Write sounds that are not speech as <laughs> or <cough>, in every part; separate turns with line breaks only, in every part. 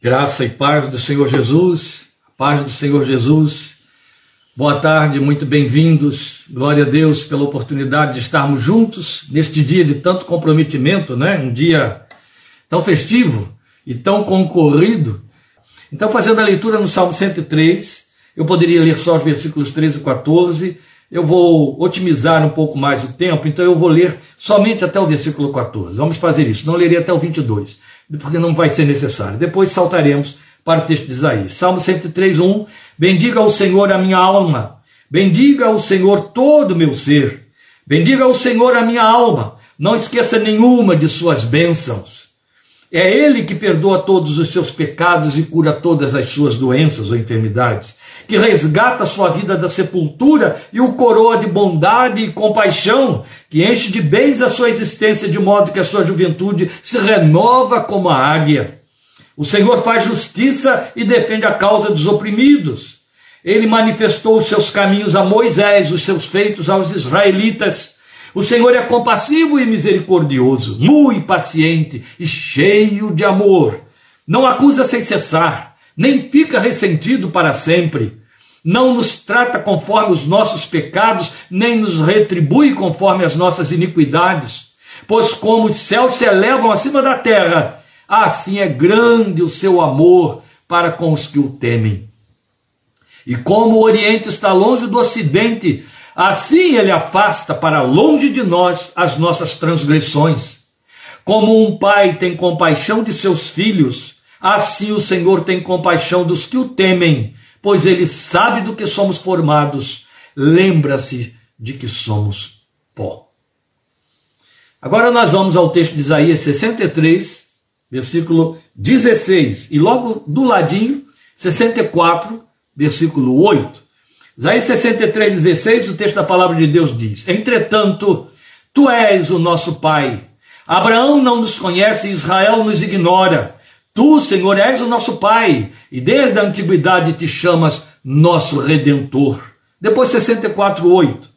Graça e paz do Senhor Jesus, paz do Senhor Jesus. Boa tarde, muito bem-vindos. Glória a Deus pela oportunidade de estarmos juntos neste dia de tanto comprometimento, né? Um dia tão festivo e tão concorrido. Então, fazendo a leitura no Salmo 103, eu poderia ler só os versículos 13 e 14. Eu vou otimizar um pouco mais o tempo, então eu vou ler somente até o versículo 14. Vamos fazer isso, não lerei até o 22 porque não vai ser necessário. Depois saltaremos para o texto de Isaías. Salmo 103, 1. Bendiga ao Senhor a minha alma, bendiga ao Senhor todo o meu ser, bendiga ao Senhor a minha alma, não esqueça nenhuma de suas bênçãos. É Ele que perdoa todos os seus pecados e cura todas as suas doenças ou enfermidades que resgata a sua vida da sepultura e o coroa de bondade e compaixão, que enche de bens a sua existência, de modo que a sua juventude se renova como a águia. O Senhor faz justiça e defende a causa dos oprimidos. Ele manifestou os seus caminhos a Moisés, os seus feitos aos israelitas. O Senhor é compassivo e misericordioso, muito paciente e cheio de amor. Não acusa sem cessar, nem fica ressentido para sempre não nos trata conforme os nossos pecados, nem nos retribui conforme as nossas iniquidades. Pois como os céus se elevam acima da terra, assim é grande o seu amor para com os que o temem. E como o Oriente está longe do Ocidente, assim ele afasta para longe de nós as nossas transgressões. Como um pai tem compaixão de seus filhos, assim o Senhor tem compaixão dos que o temem pois ele sabe do que somos formados, lembra-se de que somos pó. Agora nós vamos ao texto de Isaías 63, versículo 16, e logo do ladinho, 64, versículo 8. Isaías 63, 16, o texto da palavra de Deus diz: Entretanto, tu és o nosso Pai. Abraão não nos conhece, Israel nos ignora. Tu, Senhor, és o nosso Pai, e desde a antiguidade te chamas nosso Redentor. Depois 64, 8.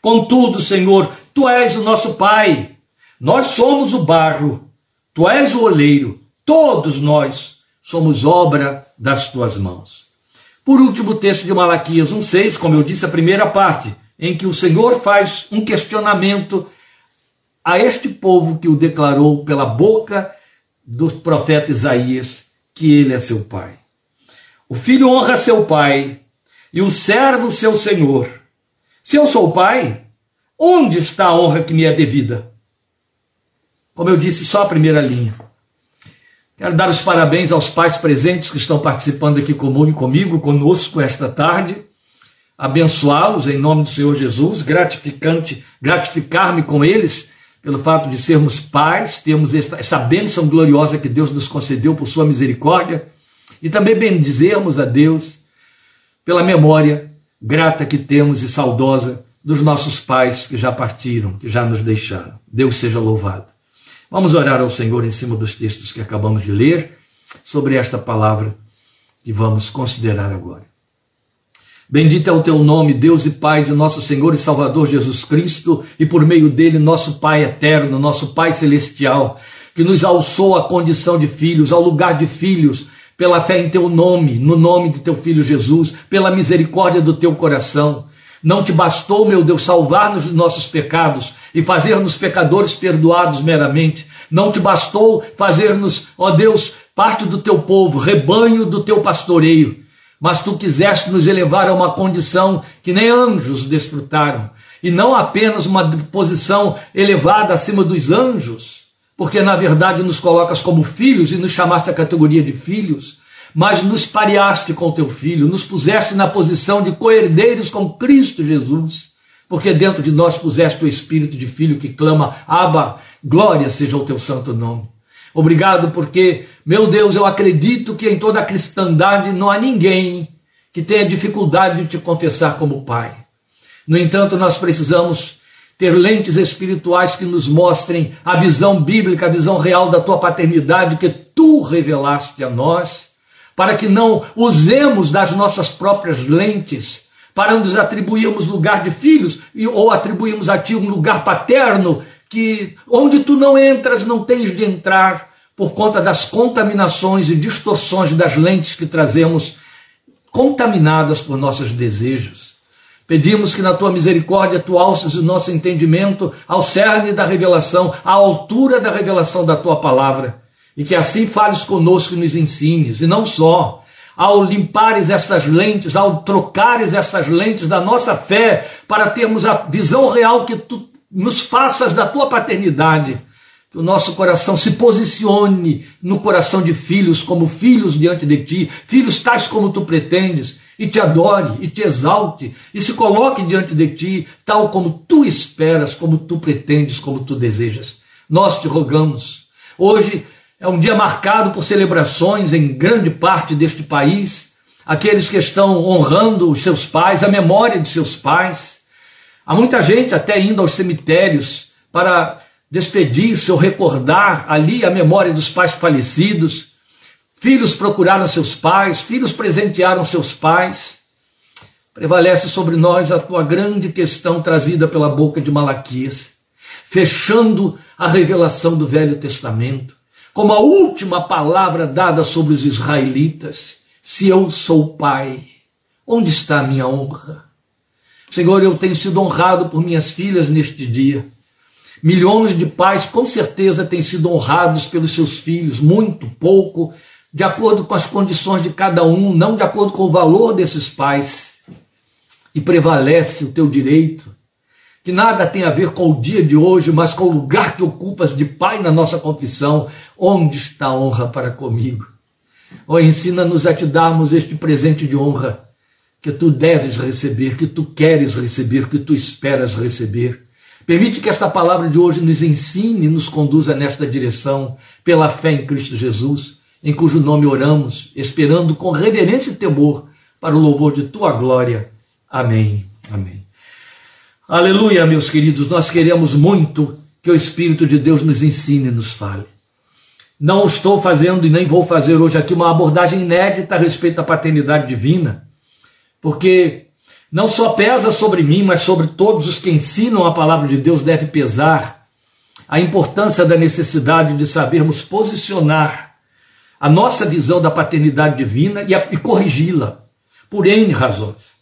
Contudo, Senhor, tu és o nosso Pai, nós somos o barro, tu és o oleiro, todos nós somos obra das tuas mãos. Por último, o texto de Malaquias 1,6, como eu disse, a primeira parte, em que o Senhor faz um questionamento a este povo que o declarou pela boca do profeta Isaías que ele é seu pai. O filho honra seu pai e o servo seu senhor. Se eu sou pai, onde está a honra que me é devida? Como eu disse, só a primeira linha. Quero dar os parabéns aos pais presentes que estão participando aqui comigo, conosco esta tarde. Abençoá-los em nome do Senhor Jesus, gratificante, gratificar-me com eles pelo fato de sermos pais, termos essa bênção gloriosa que Deus nos concedeu por sua misericórdia, e também bendizermos a Deus pela memória grata que temos e saudosa dos nossos pais que já partiram, que já nos deixaram. Deus seja louvado. Vamos orar ao Senhor em cima dos textos que acabamos de ler sobre esta palavra que vamos considerar agora. Bendito é o teu nome, Deus e Pai de nosso Senhor e Salvador Jesus Cristo, e por meio dele, nosso Pai eterno, nosso Pai celestial, que nos alçou à condição de filhos, ao lugar de filhos, pela fé em teu nome, no nome de teu filho Jesus, pela misericórdia do teu coração. Não te bastou, meu Deus, salvar-nos dos nossos pecados e fazer-nos pecadores perdoados meramente. Não te bastou fazer-nos, ó Deus, parte do teu povo, rebanho do teu pastoreio mas tu quiseste nos elevar a uma condição que nem anjos desfrutaram, e não apenas uma posição elevada acima dos anjos, porque na verdade nos colocas como filhos e nos chamaste a categoria de filhos, mas nos pareaste com teu filho, nos puseste na posição de coerdeiros com Cristo Jesus, porque dentro de nós puseste o espírito de filho que clama: Abba, glória seja o teu santo nome. Obrigado porque, meu Deus, eu acredito que em toda a cristandade não há ninguém que tenha dificuldade de te confessar como Pai. No entanto, nós precisamos ter lentes espirituais que nos mostrem a visão bíblica, a visão real da tua paternidade que tu revelaste a nós, para que não usemos das nossas próprias lentes para nos atribuirmos lugar de filhos ou atribuirmos a ti um lugar paterno que onde tu não entras, não tens de entrar, por conta das contaminações e distorções das lentes que trazemos contaminadas por nossos desejos. Pedimos que na tua misericórdia tu alces o nosso entendimento ao cerne da revelação, à altura da revelação da tua palavra, e que assim fales conosco e nos ensines, e não só, ao limpares essas lentes, ao trocares essas lentes da nossa fé, para termos a visão real que tu nos faças da tua paternidade, que o nosso coração se posicione no coração de filhos, como filhos diante de ti, filhos tais como tu pretendes, e te adore, e te exalte, e se coloque diante de ti, tal como tu esperas, como tu pretendes, como tu desejas. Nós te rogamos. Hoje é um dia marcado por celebrações em grande parte deste país, aqueles que estão honrando os seus pais, a memória de seus pais. Há muita gente até indo aos cemitérios para despedir-se ou recordar ali a memória dos pais falecidos. Filhos procuraram seus pais, filhos presentearam seus pais. Prevalece sobre nós a tua grande questão trazida pela boca de Malaquias, fechando a revelação do Velho Testamento, como a última palavra dada sobre os israelitas: se eu sou pai, onde está a minha honra? Senhor, eu tenho sido honrado por minhas filhas neste dia. Milhões de pais com certeza têm sido honrados pelos seus filhos, muito, pouco, de acordo com as condições de cada um, não de acordo com o valor desses pais. E prevalece o teu direito, que nada tem a ver com o dia de hoje, mas com o lugar que ocupas de pai na nossa confissão. Onde está a honra para comigo? Oh, ensina-nos a te darmos este presente de honra que tu deves receber, que tu queres receber, que tu esperas receber. Permite que esta palavra de hoje nos ensine e nos conduza nesta direção, pela fé em Cristo Jesus em cujo nome oramos, esperando com reverência e temor para o louvor de tua glória. Amém. Amém. Aleluia, meus queridos, nós queremos muito que o Espírito de Deus nos ensine e nos fale. Não estou fazendo e nem vou fazer hoje aqui uma abordagem inédita a respeito da paternidade divina, porque não só pesa sobre mim, mas sobre todos os que ensinam a palavra de Deus deve pesar a importância da necessidade de sabermos posicionar a nossa visão da paternidade divina e, e corrigi-la, por N razões.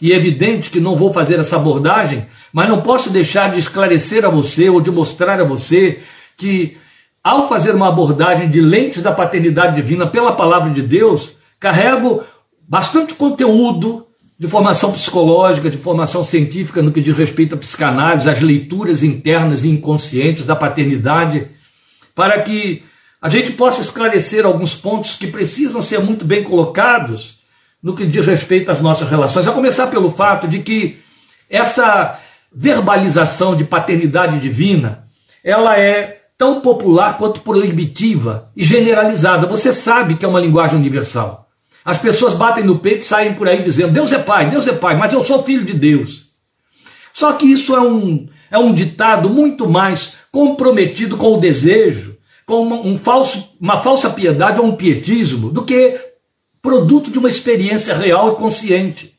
E é evidente que não vou fazer essa abordagem, mas não posso deixar de esclarecer a você ou de mostrar a você que, ao fazer uma abordagem de lentes da paternidade divina pela palavra de Deus, carrego bastante conteúdo de formação psicológica, de formação científica no que diz respeito à psicanálise, às leituras internas e inconscientes da paternidade, para que a gente possa esclarecer alguns pontos que precisam ser muito bem colocados no que diz respeito às nossas relações. A começar pelo fato de que essa verbalização de paternidade divina, ela é tão popular quanto proibitiva e generalizada. Você sabe que é uma linguagem universal. As pessoas batem no peito e saem por aí dizendo: Deus é pai, Deus é pai, mas eu sou filho de Deus. Só que isso é um, é um ditado muito mais comprometido com o desejo com uma, um falso, uma falsa piedade ou um pietismo do que produto de uma experiência real e consciente.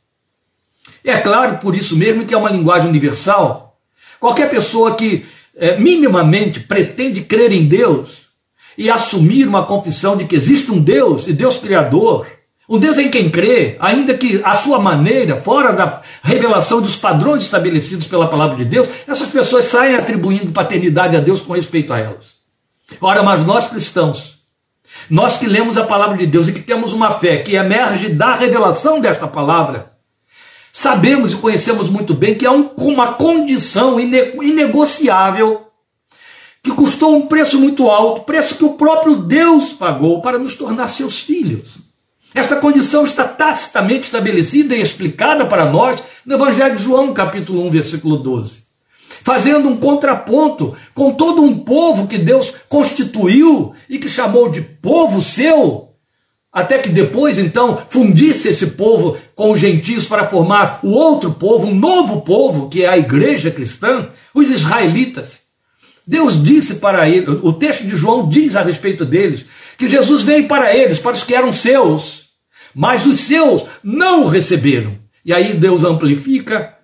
É claro, por isso mesmo, que é uma linguagem universal. Qualquer pessoa que é, minimamente pretende crer em Deus e assumir uma confissão de que existe um Deus e Deus Criador, um Deus em quem crê, ainda que a sua maneira, fora da revelação dos padrões estabelecidos pela palavra de Deus, essas pessoas saem atribuindo paternidade a Deus com respeito a elas. Ora, mas nós cristãos, nós que lemos a palavra de Deus e que temos uma fé que emerge da revelação desta palavra, sabemos e conhecemos muito bem que há um, uma condição inegociável que custou um preço muito alto, preço que o próprio Deus pagou para nos tornar seus filhos. Esta condição está tacitamente estabelecida e explicada para nós no Evangelho de João, capítulo 1, versículo 12 fazendo um contraponto com todo um povo que Deus constituiu e que chamou de povo seu, até que depois então fundisse esse povo com os gentios para formar o outro povo, um novo povo, que é a igreja cristã, os israelitas. Deus disse para ele, o texto de João diz a respeito deles, que Jesus veio para eles, para os que eram seus, mas os seus não o receberam. E aí Deus amplifica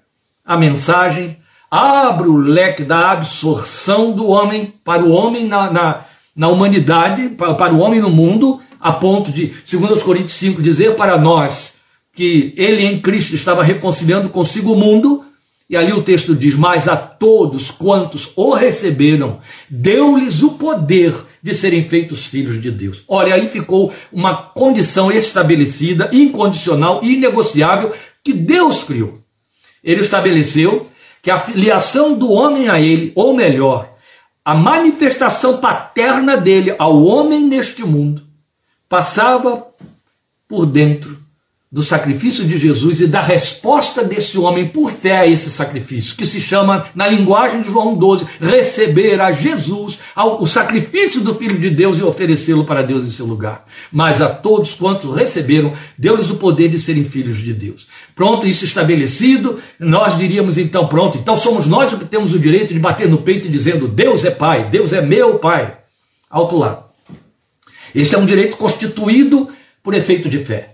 a mensagem abre o leque da absorção do homem para o homem na, na, na humanidade, para o homem no mundo, a ponto de, segundo os Coríntios 5, dizer para nós que ele em Cristo estava reconciliando consigo o mundo, e ali o texto diz: Mas a todos quantos o receberam, deu-lhes o poder de serem feitos filhos de Deus. Olha, aí ficou uma condição estabelecida, incondicional e inegociável que Deus criou. Ele estabeleceu que a filiação do homem a ele, ou melhor, a manifestação paterna dele ao homem neste mundo, passava por dentro do sacrifício de Jesus e da resposta desse homem por fé a esse sacrifício, que se chama, na linguagem de João 12, receber a Jesus, o sacrifício do Filho de Deus e oferecê-lo para Deus em seu lugar. Mas a todos quantos receberam, deu-lhes o poder de serem filhos de Deus. Pronto, isso estabelecido, nós diríamos então, pronto, então somos nós que temos o direito de bater no peito dizendo: Deus é Pai, Deus é meu Pai. Alto lá. Esse é um direito constituído por efeito de fé.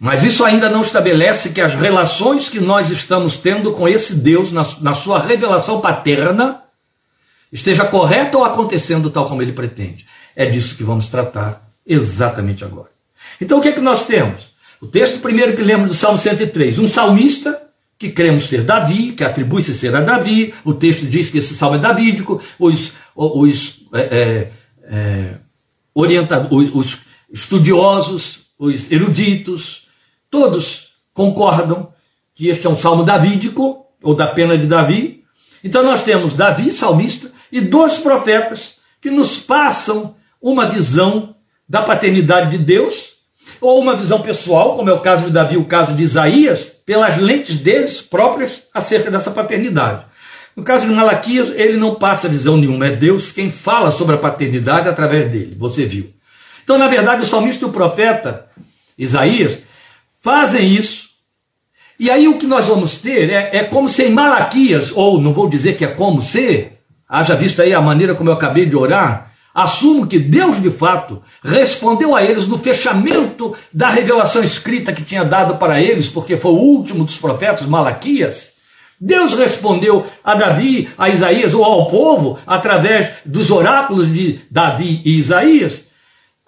Mas isso ainda não estabelece que as relações que nós estamos tendo com esse Deus, na, na sua revelação paterna, esteja correta ou acontecendo tal como ele pretende. É disso que vamos tratar exatamente agora. Então o que é que nós temos? O texto primeiro que lemos do Salmo 103, um salmista que cremos ser Davi, que atribui-se ser a Davi, o texto diz que esse salmo é davídico, os, os, é, é, é, orienta, os, os estudiosos, os eruditos, Todos concordam que este é um salmo davídico, ou da pena de Davi. Então nós temos Davi, salmista, e dois profetas que nos passam uma visão da paternidade de Deus, ou uma visão pessoal, como é o caso de Davi, o caso de Isaías, pelas lentes deles próprias acerca dessa paternidade. No caso de Malaquias, ele não passa visão nenhuma, é Deus quem fala sobre a paternidade através dele, você viu. Então, na verdade, o salmista e o profeta Isaías fazem isso. E aí o que nós vamos ter é, é como se em Malaquias, ou não vou dizer que é como ser, haja visto aí a maneira como eu acabei de orar, assumo que Deus de fato respondeu a eles no fechamento da revelação escrita que tinha dado para eles, porque foi o último dos profetas, Malaquias. Deus respondeu a Davi, a Isaías ou ao povo através dos oráculos de Davi e Isaías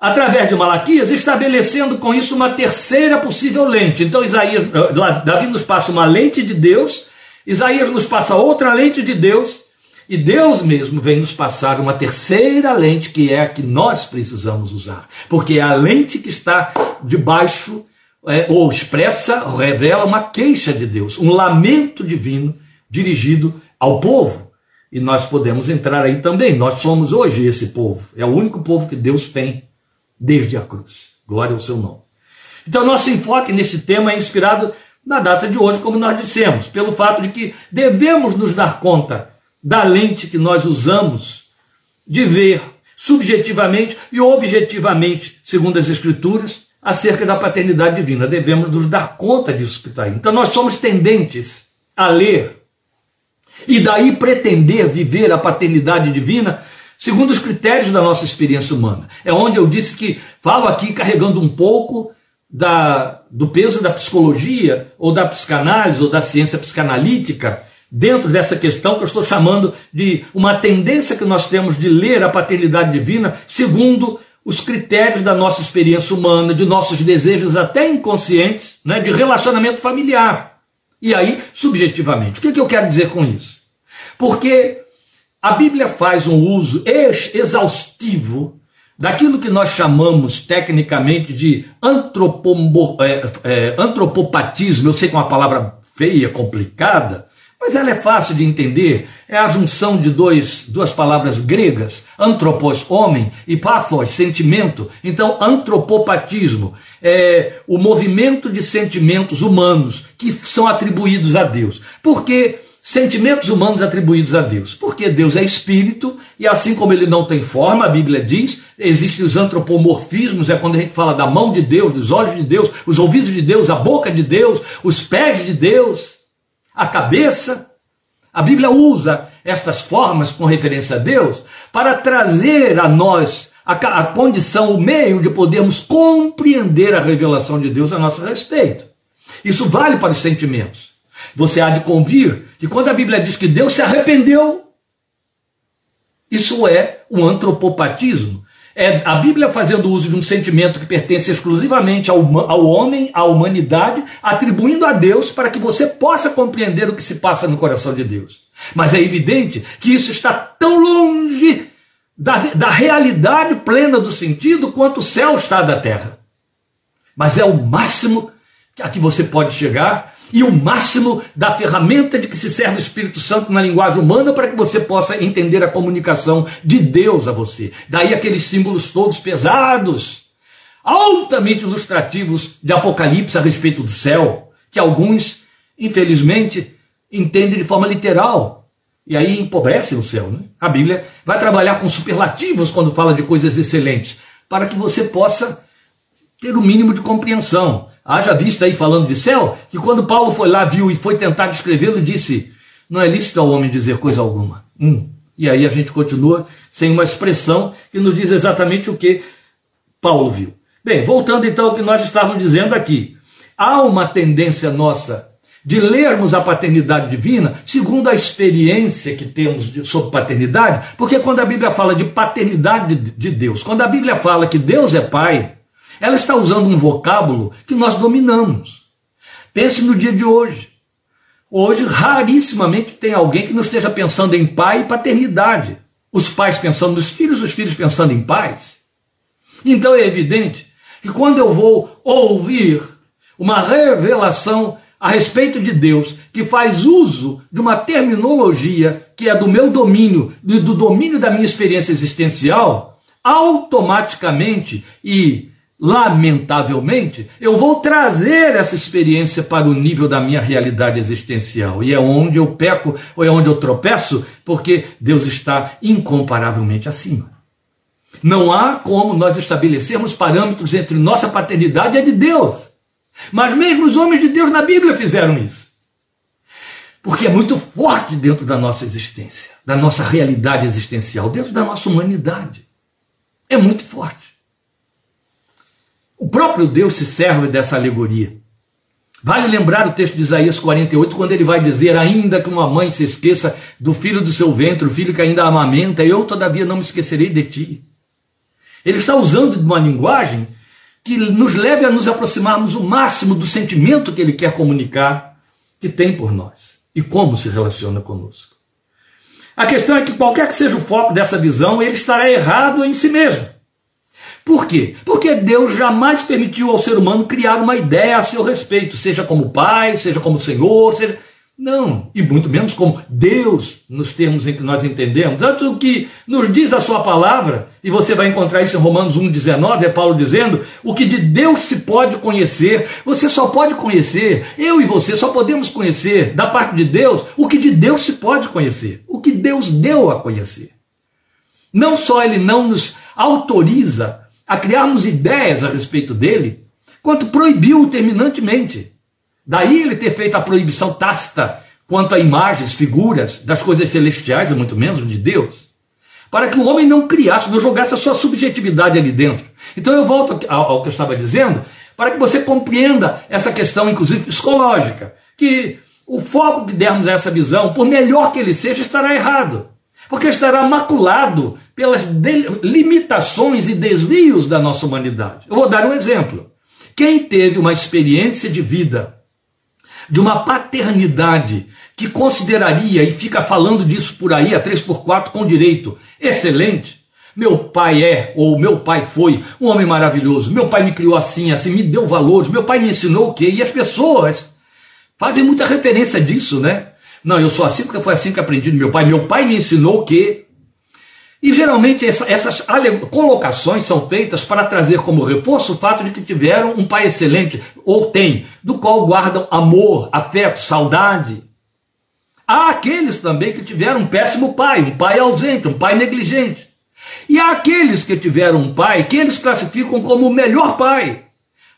através de Malaquias, estabelecendo com isso uma terceira possível lente. Então, Isaías, eh, Davi nos passa uma lente de Deus, Isaías nos passa outra lente de Deus, e Deus mesmo vem nos passar uma terceira lente, que é a que nós precisamos usar, porque é a lente que está debaixo, é, ou expressa, revela uma queixa de Deus, um lamento divino dirigido ao povo. E nós podemos entrar aí também. Nós somos hoje esse povo. É o único povo que Deus tem desde a cruz. Glória ao seu nome. Então, nosso enfoque neste tema é inspirado na data de hoje, como nós dissemos, pelo fato de que devemos nos dar conta da lente que nós usamos de ver subjetivamente e objetivamente, segundo as Escrituras, acerca da paternidade divina. Devemos nos dar conta disso que está aí. Então, nós somos tendentes a ler e daí pretender viver a paternidade divina segundo os critérios da nossa experiência humana. É onde eu disse que falo aqui carregando um pouco da, do peso da psicologia, ou da psicanálise, ou da ciência psicanalítica, dentro dessa questão que eu estou chamando de uma tendência que nós temos de ler a paternidade divina segundo os critérios da nossa experiência humana, de nossos desejos até inconscientes, né, de relacionamento familiar. E aí, subjetivamente. O que, é que eu quero dizer com isso? Porque a Bíblia faz um uso exaustivo daquilo que nós chamamos tecnicamente de é, é, antropopatismo. Eu sei que é uma palavra feia, complicada, mas ela é fácil de entender. É a junção de dois, duas palavras gregas, antropos, homem, e pathos, sentimento. Então, antropopatismo é o movimento de sentimentos humanos que são atribuídos a Deus. Porque sentimentos humanos atribuídos a Deus. Porque Deus é espírito e assim como ele não tem forma, a Bíblia diz, existem os antropomorfismos, é quando a gente fala da mão de Deus, dos olhos de Deus, os ouvidos de Deus, a boca de Deus, os pés de Deus, a cabeça. A Bíblia usa estas formas com referência a Deus para trazer a nós a, a condição, o meio de podermos compreender a revelação de Deus a nosso respeito. Isso vale para os sentimentos. Você há de convir que quando a Bíblia diz que Deus se arrependeu, isso é o antropopatismo. É a Bíblia fazendo uso de um sentimento que pertence exclusivamente ao, ao homem, à humanidade, atribuindo a Deus para que você possa compreender o que se passa no coração de Deus. Mas é evidente que isso está tão longe da, da realidade plena do sentido quanto o céu está da terra. Mas é o máximo a que você pode chegar e o máximo da ferramenta de que se serve o Espírito Santo na linguagem humana para que você possa entender a comunicação de Deus a você. Daí aqueles símbolos todos pesados, altamente ilustrativos de Apocalipse a respeito do céu, que alguns, infelizmente, entendem de forma literal. E aí empobrece o céu. Né? A Bíblia vai trabalhar com superlativos quando fala de coisas excelentes, para que você possa ter o mínimo de compreensão. Haja vista aí falando de céu, que quando Paulo foi lá, viu e foi tentar descrevê-lo, disse: Não é lícito ao homem dizer coisa alguma. Hum. E aí a gente continua sem uma expressão que nos diz exatamente o que Paulo viu. Bem, voltando então ao que nós estávamos dizendo aqui. Há uma tendência nossa de lermos a paternidade divina segundo a experiência que temos sobre paternidade, porque quando a Bíblia fala de paternidade de Deus, quando a Bíblia fala que Deus é pai, ela está usando um vocábulo que nós dominamos. Pense no dia de hoje. Hoje, rarissimamente, tem alguém que não esteja pensando em pai e paternidade. Os pais pensando nos filhos, os filhos pensando em pais. Então é evidente que quando eu vou ouvir uma revelação a respeito de Deus que faz uso de uma terminologia que é do meu domínio, do domínio da minha experiência existencial, automaticamente e lamentavelmente, eu vou trazer essa experiência para o nível da minha realidade existencial. E é onde eu peco, ou é onde eu tropeço, porque Deus está incomparavelmente acima. Não há como nós estabelecermos parâmetros entre nossa paternidade e a de Deus. Mas mesmo os homens de Deus na Bíblia fizeram isso. Porque é muito forte dentro da nossa existência, da nossa realidade existencial, dentro da nossa humanidade. É muito. O próprio Deus se serve dessa alegoria. Vale lembrar o texto de Isaías 48, quando ele vai dizer: Ainda que uma mãe se esqueça do filho do seu ventre, o filho que ainda amamenta, eu todavia não me esquecerei de ti. Ele está usando uma linguagem que nos leve a nos aproximarmos o máximo do sentimento que ele quer comunicar, que tem por nós e como se relaciona conosco. A questão é que, qualquer que seja o foco dessa visão, ele estará errado em si mesmo. Por quê? Porque Deus jamais permitiu ao ser humano criar uma ideia a seu respeito, seja como pai, seja como Senhor, seja. Não, e muito menos como Deus, nos termos em que nós entendemos. Antes o que nos diz a sua palavra, e você vai encontrar isso em Romanos 1,19, é Paulo dizendo: o que de Deus se pode conhecer, você só pode conhecer, eu e você só podemos conhecer da parte de Deus o que de Deus se pode conhecer, o que Deus deu a conhecer. Não só ele não nos autoriza a criarmos ideias a respeito dele, quanto proibiu-o terminantemente. Daí ele ter feito a proibição tácita quanto a imagens, figuras das coisas celestiais, e muito menos de Deus, para que o homem não criasse, não jogasse a sua subjetividade ali dentro. Então eu volto ao, que eu estava dizendo, para que você compreenda essa questão, inclusive psicológica, que o foco que dermos a essa visão, por melhor que ele seja, estará errado, porque estará maculado pelas limitações e desvios da nossa humanidade. Eu vou dar um exemplo. Quem teve uma experiência de vida, de uma paternidade, que consideraria e fica falando disso por aí, a 3x4 com direito, excelente, meu pai é, ou meu pai foi, um homem maravilhoso. Meu pai me criou assim, assim, me deu valores. Meu pai me ensinou o quê? E as pessoas fazem muita referência disso, né? Não, eu sou assim porque foi assim que aprendi do meu pai. Meu pai me ensinou o quê? E geralmente essa, essas colocações são feitas para trazer como reforço o fato de que tiveram um pai excelente, ou tem, do qual guardam amor, afeto, saudade. Há aqueles também que tiveram um péssimo pai, um pai ausente, um pai negligente. E há aqueles que tiveram um pai que eles classificam como o melhor pai,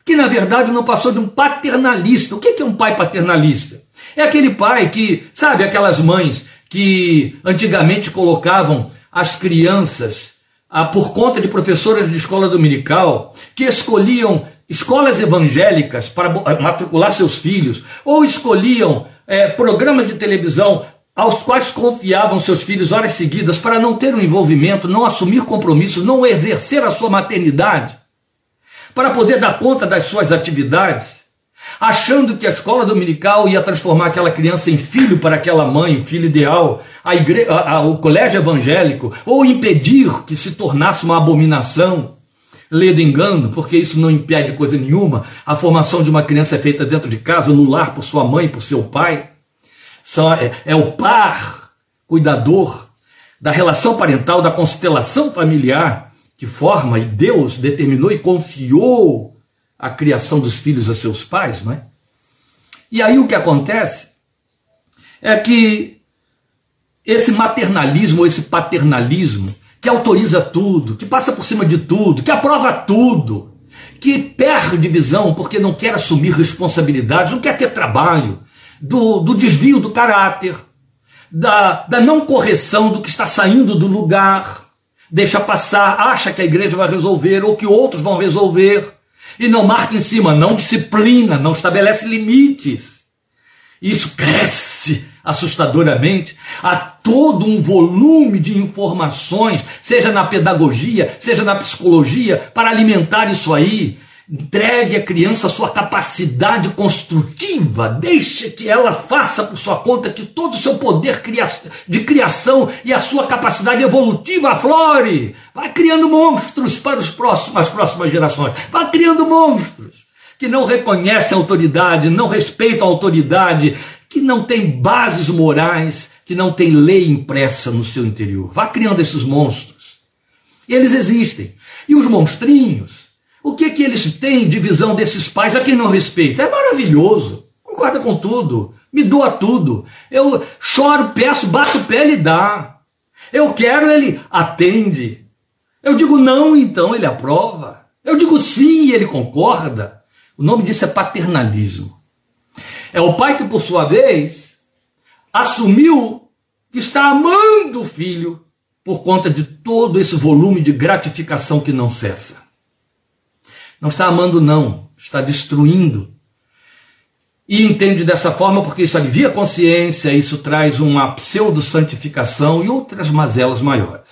que na verdade não passou de um paternalista. O que é um pai paternalista? É aquele pai que, sabe, aquelas mães que antigamente colocavam as crianças, ah, por conta de professoras de escola dominical, que escolhiam escolas evangélicas para matricular seus filhos, ou escolhiam é, programas de televisão aos quais confiavam seus filhos horas seguidas para não ter um envolvimento, não assumir compromissos, não exercer a sua maternidade, para poder dar conta das suas atividades, achando que a escola dominical ia transformar aquela criança em filho para aquela mãe, filho ideal, a igre... A, a, o colégio evangélico, ou impedir que se tornasse uma abominação. Lê do engano, porque isso não impede coisa nenhuma. A formação de uma criança é feita dentro de casa, no lar, por sua mãe, por seu pai. É, é o par cuidador da relação parental, da constelação familiar que forma e Deus determinou e confiou a criação dos filhos a seus pais, não é? E aí o que acontece é que esse maternalismo, esse paternalismo, que autoriza tudo, que passa por cima de tudo, que aprova tudo, que perde visão porque não quer assumir responsabilidade, não quer ter trabalho, do, do desvio do caráter, da, da não correção do que está saindo do lugar, deixa passar, acha que a igreja vai resolver ou que outros vão resolver e não marca em cima, não disciplina, não estabelece limites. Isso cresce assustadoramente a todo um volume de informações, seja na pedagogia, seja na psicologia, para alimentar isso aí. Entregue à criança a sua capacidade construtiva, deixe que ela faça por sua conta que todo o seu poder de criação e a sua capacidade evolutiva aflore. Vai criando monstros para os próximos, as próximas gerações. Vai criando monstros que não reconhecem a autoridade, não respeitam a autoridade, que não têm bases morais, que não têm lei impressa no seu interior. Vá criando esses monstros. Eles existem. E os monstrinhos o que que eles têm de visão desses pais a quem não respeita? É maravilhoso. Concorda com tudo. Me doa tudo. Eu choro, peço, bato o pé, ele dá. Eu quero, ele atende. Eu digo não, então ele aprova. Eu digo sim, ele concorda. O nome disso é paternalismo. É o pai que, por sua vez, assumiu que está amando o filho por conta de todo esse volume de gratificação que não cessa. Não está amando, não, está destruindo. E entende dessa forma porque isso alivia a consciência, isso traz uma pseudo-santificação e outras mazelas maiores.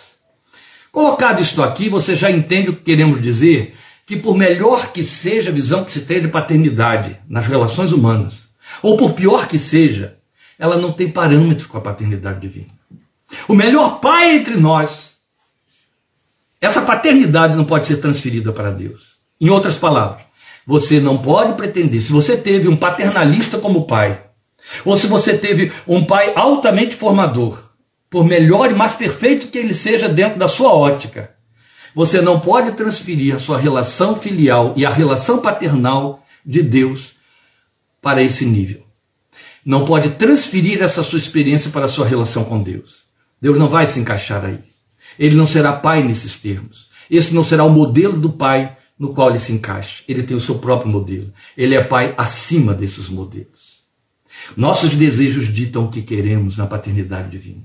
Colocado isto aqui, você já entende o que queremos dizer? Que por melhor que seja a visão que se tem de paternidade nas relações humanas, ou por pior que seja, ela não tem parâmetro com a paternidade divina. O melhor pai entre nós, essa paternidade não pode ser transferida para Deus. Em outras palavras, você não pode pretender, se você teve um paternalista como pai, ou se você teve um pai altamente formador, por melhor e mais perfeito que ele seja dentro da sua ótica, você não pode transferir a sua relação filial e a relação paternal de Deus para esse nível. Não pode transferir essa sua experiência para a sua relação com Deus. Deus não vai se encaixar aí. Ele não será pai nesses termos. Esse não será o modelo do pai no qual ele se encaixa. Ele tem o seu próprio modelo. Ele é pai acima desses modelos. Nossos desejos ditam o que queremos na paternidade divina.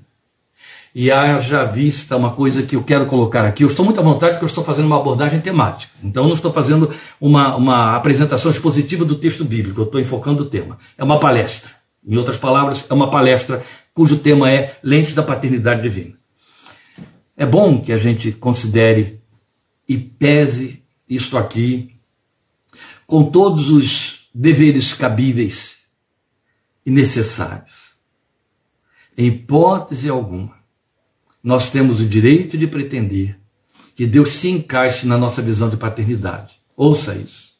E haja vista uma coisa que eu quero colocar aqui. Eu estou muito à vontade porque eu estou fazendo uma abordagem temática. Então não estou fazendo uma, uma apresentação expositiva do texto bíblico, eu estou enfocando o tema. É uma palestra. Em outras palavras, é uma palestra cujo tema é Lentes da Paternidade Divina. É bom que a gente considere e pese isto aqui, com todos os deveres cabíveis e necessários. Em hipótese alguma, nós temos o direito de pretender que Deus se encaixe na nossa visão de paternidade. Ouça isso.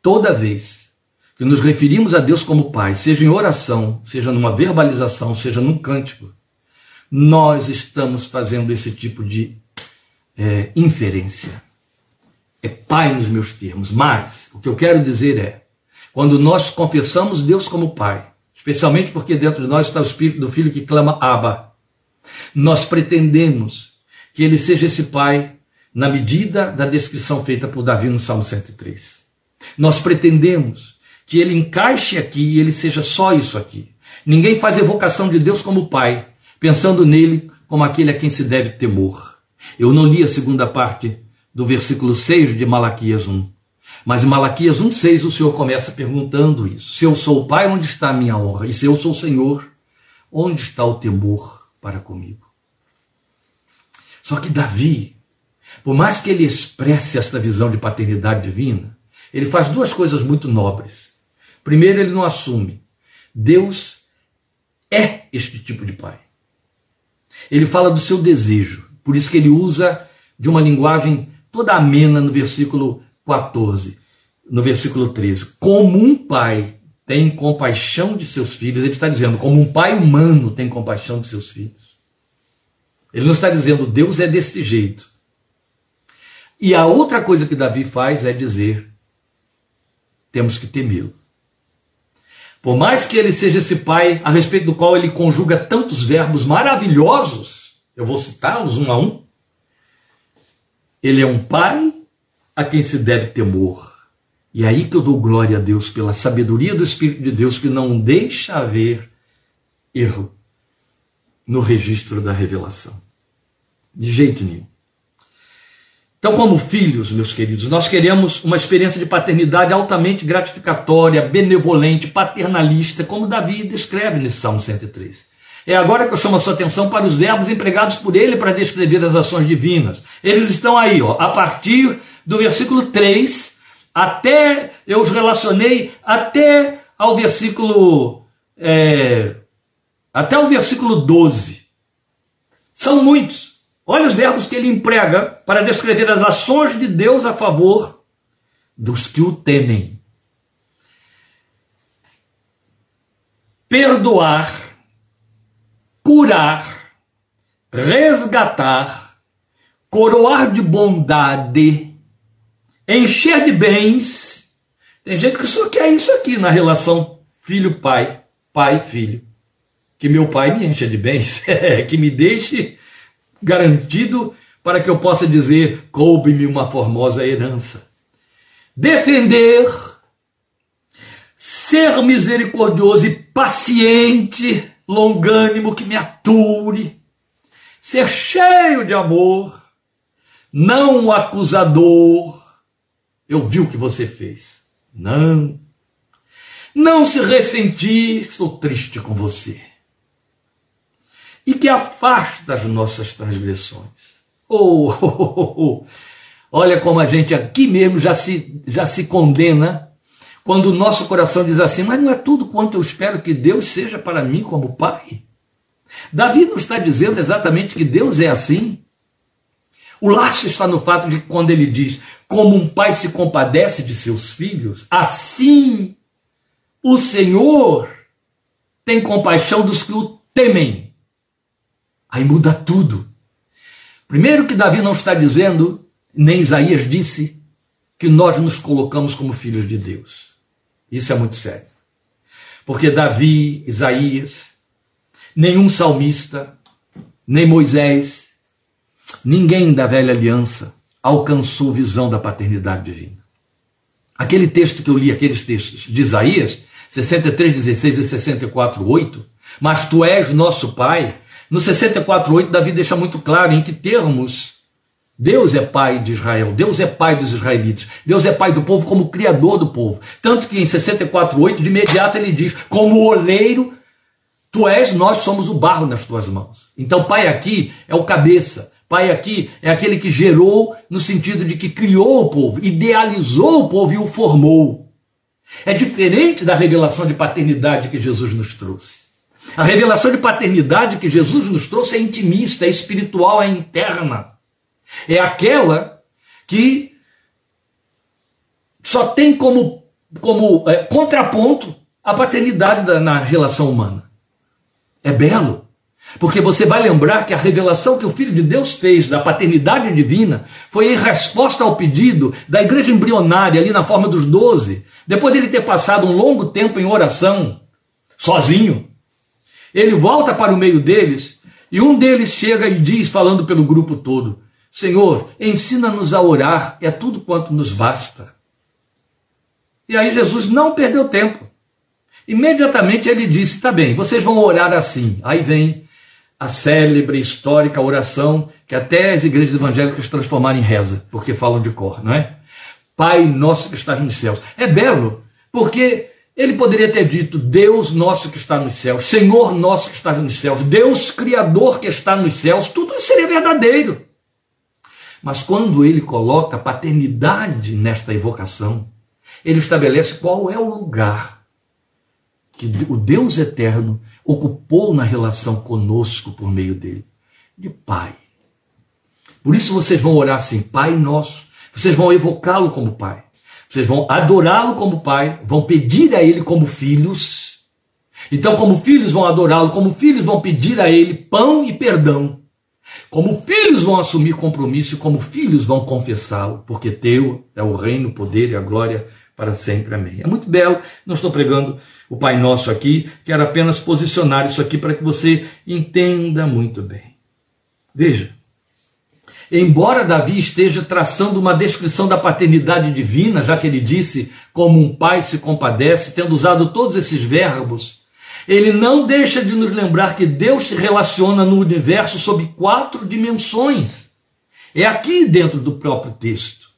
Toda vez que nos referimos a Deus como Pai, seja em oração, seja numa verbalização, seja num cântico, nós estamos fazendo esse tipo de é, inferência é pai nos meus termos, mas o que eu quero dizer é, quando nós confessamos Deus como pai, especialmente porque dentro de nós está o espírito do filho que clama Abba, nós pretendemos que ele seja esse pai na medida da descrição feita por Davi no Salmo 103. Nós pretendemos que ele encaixe aqui e ele seja só isso aqui. Ninguém faz evocação de Deus como pai, pensando nele como aquele a quem se deve temor. Eu não li a segunda parte do versículo 6 de Malaquias 1. Mas em Malaquias 1,6 o Senhor começa perguntando isso. Se eu sou o Pai, onde está a minha honra? E se eu sou o Senhor, onde está o temor para comigo? Só que Davi, por mais que ele expresse esta visão de paternidade divina, ele faz duas coisas muito nobres. Primeiro, ele não assume. Deus é este tipo de pai. Ele fala do seu desejo. Por isso que ele usa de uma linguagem toda amena no versículo 14, no versículo 13. Como um pai tem compaixão de seus filhos, ele está dizendo, como um pai humano tem compaixão de seus filhos. Ele não está dizendo, Deus é deste jeito. E a outra coisa que Davi faz é dizer, temos que temê-lo. Por mais que ele seja esse pai a respeito do qual ele conjuga tantos verbos maravilhosos, eu vou citá-los um a um. Ele é um pai a quem se deve temor. E é aí que eu dou glória a Deus pela sabedoria do Espírito de Deus que não deixa haver erro no registro da revelação. De jeito nenhum. Então, como filhos, meus queridos, nós queremos uma experiência de paternidade altamente gratificatória, benevolente, paternalista, como Davi descreve nesse Salmo 103. É agora que eu chamo a sua atenção para os verbos empregados por ele para descrever as ações divinas. Eles estão aí, ó, a partir do versículo 3 até, eu os relacionei até ao versículo, é, até o versículo 12. São muitos. Olha os verbos que ele emprega para descrever as ações de Deus a favor dos que o temem. Perdoar, curar, resgatar, coroar de bondade, encher de bens. Tem gente que só quer isso aqui na relação filho-pai, pai-filho. Que meu pai me encha de bens, <laughs> que me deixe garantido para que eu possa dizer: coube-me uma formosa herança. Defender, ser misericordioso e paciente, longânimo, que me ature, ser cheio de amor, não acusador. Eu vi o que você fez. Não. Não se ressentir, estou triste com você e que afasta as nossas transgressões. <laughs> Oh, oh, oh, oh, Olha como a gente aqui mesmo já se, já se condena quando o nosso coração diz assim: Mas não é tudo quanto eu espero que Deus seja para mim como Pai. Davi não está dizendo exatamente que Deus é assim. O laço está no fato de que quando ele diz: Como um pai se compadece de seus filhos, assim o Senhor tem compaixão dos que o temem. Aí muda tudo. Primeiro que Davi não está dizendo, nem Isaías disse, que nós nos colocamos como filhos de Deus. Isso é muito sério. Porque Davi, Isaías, nenhum salmista, nem Moisés, ninguém da velha aliança alcançou visão da paternidade divina. Aquele texto que eu li, aqueles textos de Isaías, 63, 16 e 64, 8, mas tu és nosso Pai, no 64:8, Davi deixa muito claro em que termos Deus é pai de Israel, Deus é pai dos israelitas, Deus é pai do povo como criador do povo. Tanto que em 64:8 de imediato ele diz: "Como oleiro, tu és, nós somos o barro nas tuas mãos". Então, pai aqui é o cabeça. Pai aqui é aquele que gerou no sentido de que criou o povo, idealizou o povo e o formou. É diferente da revelação de paternidade que Jesus nos trouxe. A revelação de paternidade que Jesus nos trouxe é intimista, é espiritual, é interna. É aquela que só tem como, como é, contraponto a paternidade da, na relação humana. É belo. Porque você vai lembrar que a revelação que o Filho de Deus fez da paternidade divina foi em resposta ao pedido da igreja embrionária, ali na forma dos doze, depois dele ter passado um longo tempo em oração, sozinho, ele volta para o meio deles e um deles chega e diz, falando pelo grupo todo: Senhor, ensina-nos a orar, é tudo quanto nos basta. E aí Jesus não perdeu tempo. Imediatamente ele disse: Tá bem, vocês vão orar assim. Aí vem a célebre, histórica oração que até as igrejas evangélicas transformaram em reza, porque falam de cor, não é? Pai nosso que estás nos céus. É belo, porque Ele poderia ter dito: Deus nosso que está nos céus, Senhor nosso que está nos céus, Deus Criador que está nos céus, tudo isso seria verdadeiro. Mas quando ele coloca paternidade nesta evocação, ele estabelece qual é o lugar que o Deus eterno ocupou na relação conosco por meio dele de Pai. Por isso vocês vão orar assim: Pai nosso. Vocês vão evocá-lo como Pai. Vocês vão adorá-lo como pai, vão pedir a ele como filhos. Então, como filhos vão adorá-lo, como filhos vão pedir a ele pão e perdão. Como filhos vão assumir compromisso e como filhos vão confessá-lo, porque teu é o reino, o poder e a glória para sempre. Amém. É muito belo, não estou pregando o Pai Nosso aqui, quero apenas posicionar isso aqui para que você entenda muito bem. Veja, Embora Davi esteja traçando uma descrição da paternidade divina, já que ele disse como um pai se compadece, tendo usado todos esses verbos, ele não deixa de nos lembrar que Deus se relaciona no universo sob quatro dimensões. É aqui dentro do próprio texto.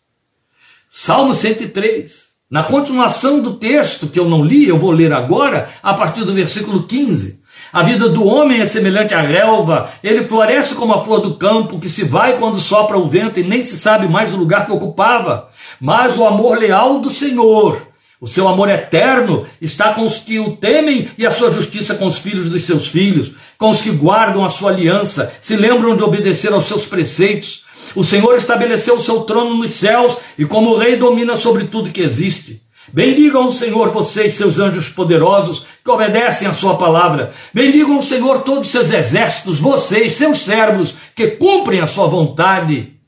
Salmo 103. Na continuação do texto que eu não li, eu vou ler agora, a partir do versículo 15. A vida do homem é semelhante à relva, ele floresce como a flor do campo, que se vai quando sopra o vento e nem se sabe mais o lugar que ocupava. Mas o amor leal do Senhor, o seu amor eterno, está com os que o temem e a sua justiça com os filhos dos seus filhos, com os que guardam a sua aliança, se lembram de obedecer aos seus preceitos. O Senhor estabeleceu o seu trono nos céus e, como rei, domina sobre tudo que existe. Bendigam o Senhor, vocês, seus anjos poderosos, que obedecem a sua palavra. Bendigam o Senhor, todos os seus exércitos, vocês, seus servos, que cumprem a sua vontade.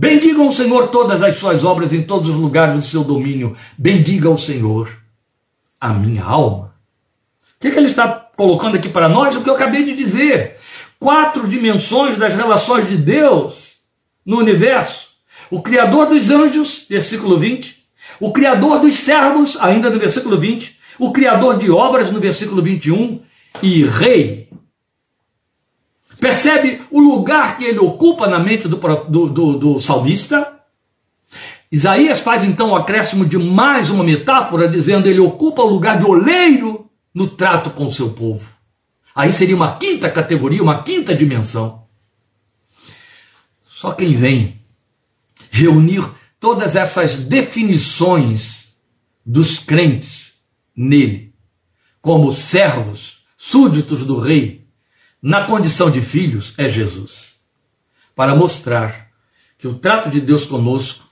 Bendigam o Senhor todas as suas obras em todos os lugares do seu domínio. Bendiga o Senhor, a minha alma. O que, que ele está colocando aqui para nós? O que eu acabei de dizer. Quatro dimensões das relações de Deus no universo. O Criador dos anjos, versículo 20 o Criador dos servos, ainda no versículo 20, o Criador de obras, no versículo 21, e Rei. Percebe o lugar que ele ocupa na mente do, do, do, do salmista? Isaías faz então o acréscimo de mais uma metáfora, dizendo ele ocupa o lugar de oleiro no trato com o seu povo. Aí seria uma quinta categoria, uma quinta dimensão. Só quem vem reunir todas essas definições dos crentes nele, como servos, súditos do rei, na condição de filhos, é Jesus. Para mostrar que o trato de Deus conosco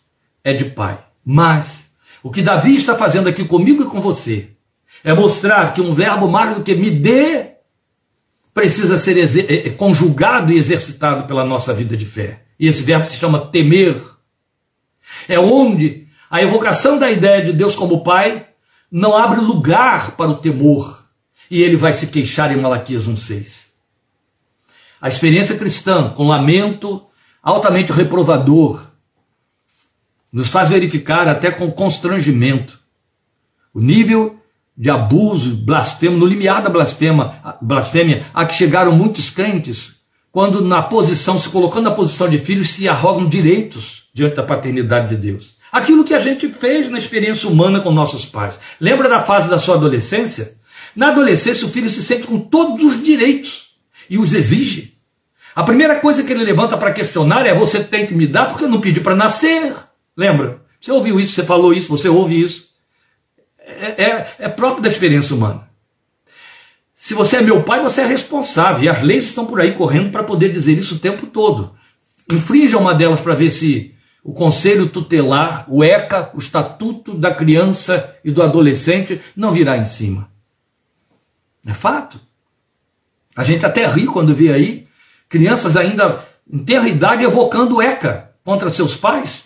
é de pai. Mas o que Davi está fazendo aqui comigo e com você é mostrar que um verbo mais do que me dê precisa ser é, é, conjugado e exercitado pela nossa vida de fé. E esse verbo se chama temer é onde a evocação da ideia de Deus como Pai não abre lugar para o temor. E ele vai se queixar em Malaquias 1,6. A experiência cristã, com lamento altamente reprovador, nos faz verificar até com constrangimento o nível de abuso, blasfemo, no limiar da blasfema, blasfêmia, a que chegaram muitos crentes, quando na posição, se colocando na posição de filhos, se arrogam direitos diante da paternidade de Deus. Aquilo que a gente fez na experiência humana com nossos pais. Lembra da fase da sua adolescência? Na adolescência, o filho se sente com todos os direitos e os exige. A primeira coisa que ele levanta para questionar é: você tem que me dar porque eu não pedi para nascer. Lembra? Você ouviu isso, você falou isso, você ouve isso. É, é, é próprio da experiência humana. Se você é meu pai, você é responsável. E as leis estão por aí correndo para poder dizer isso o tempo todo. Infrinja uma delas para ver se o Conselho Tutelar, o ECA, o Estatuto da Criança e do Adolescente, não virá em cima. É fato. A gente até ri quando vê aí crianças ainda em terra idade evocando ECA contra seus pais,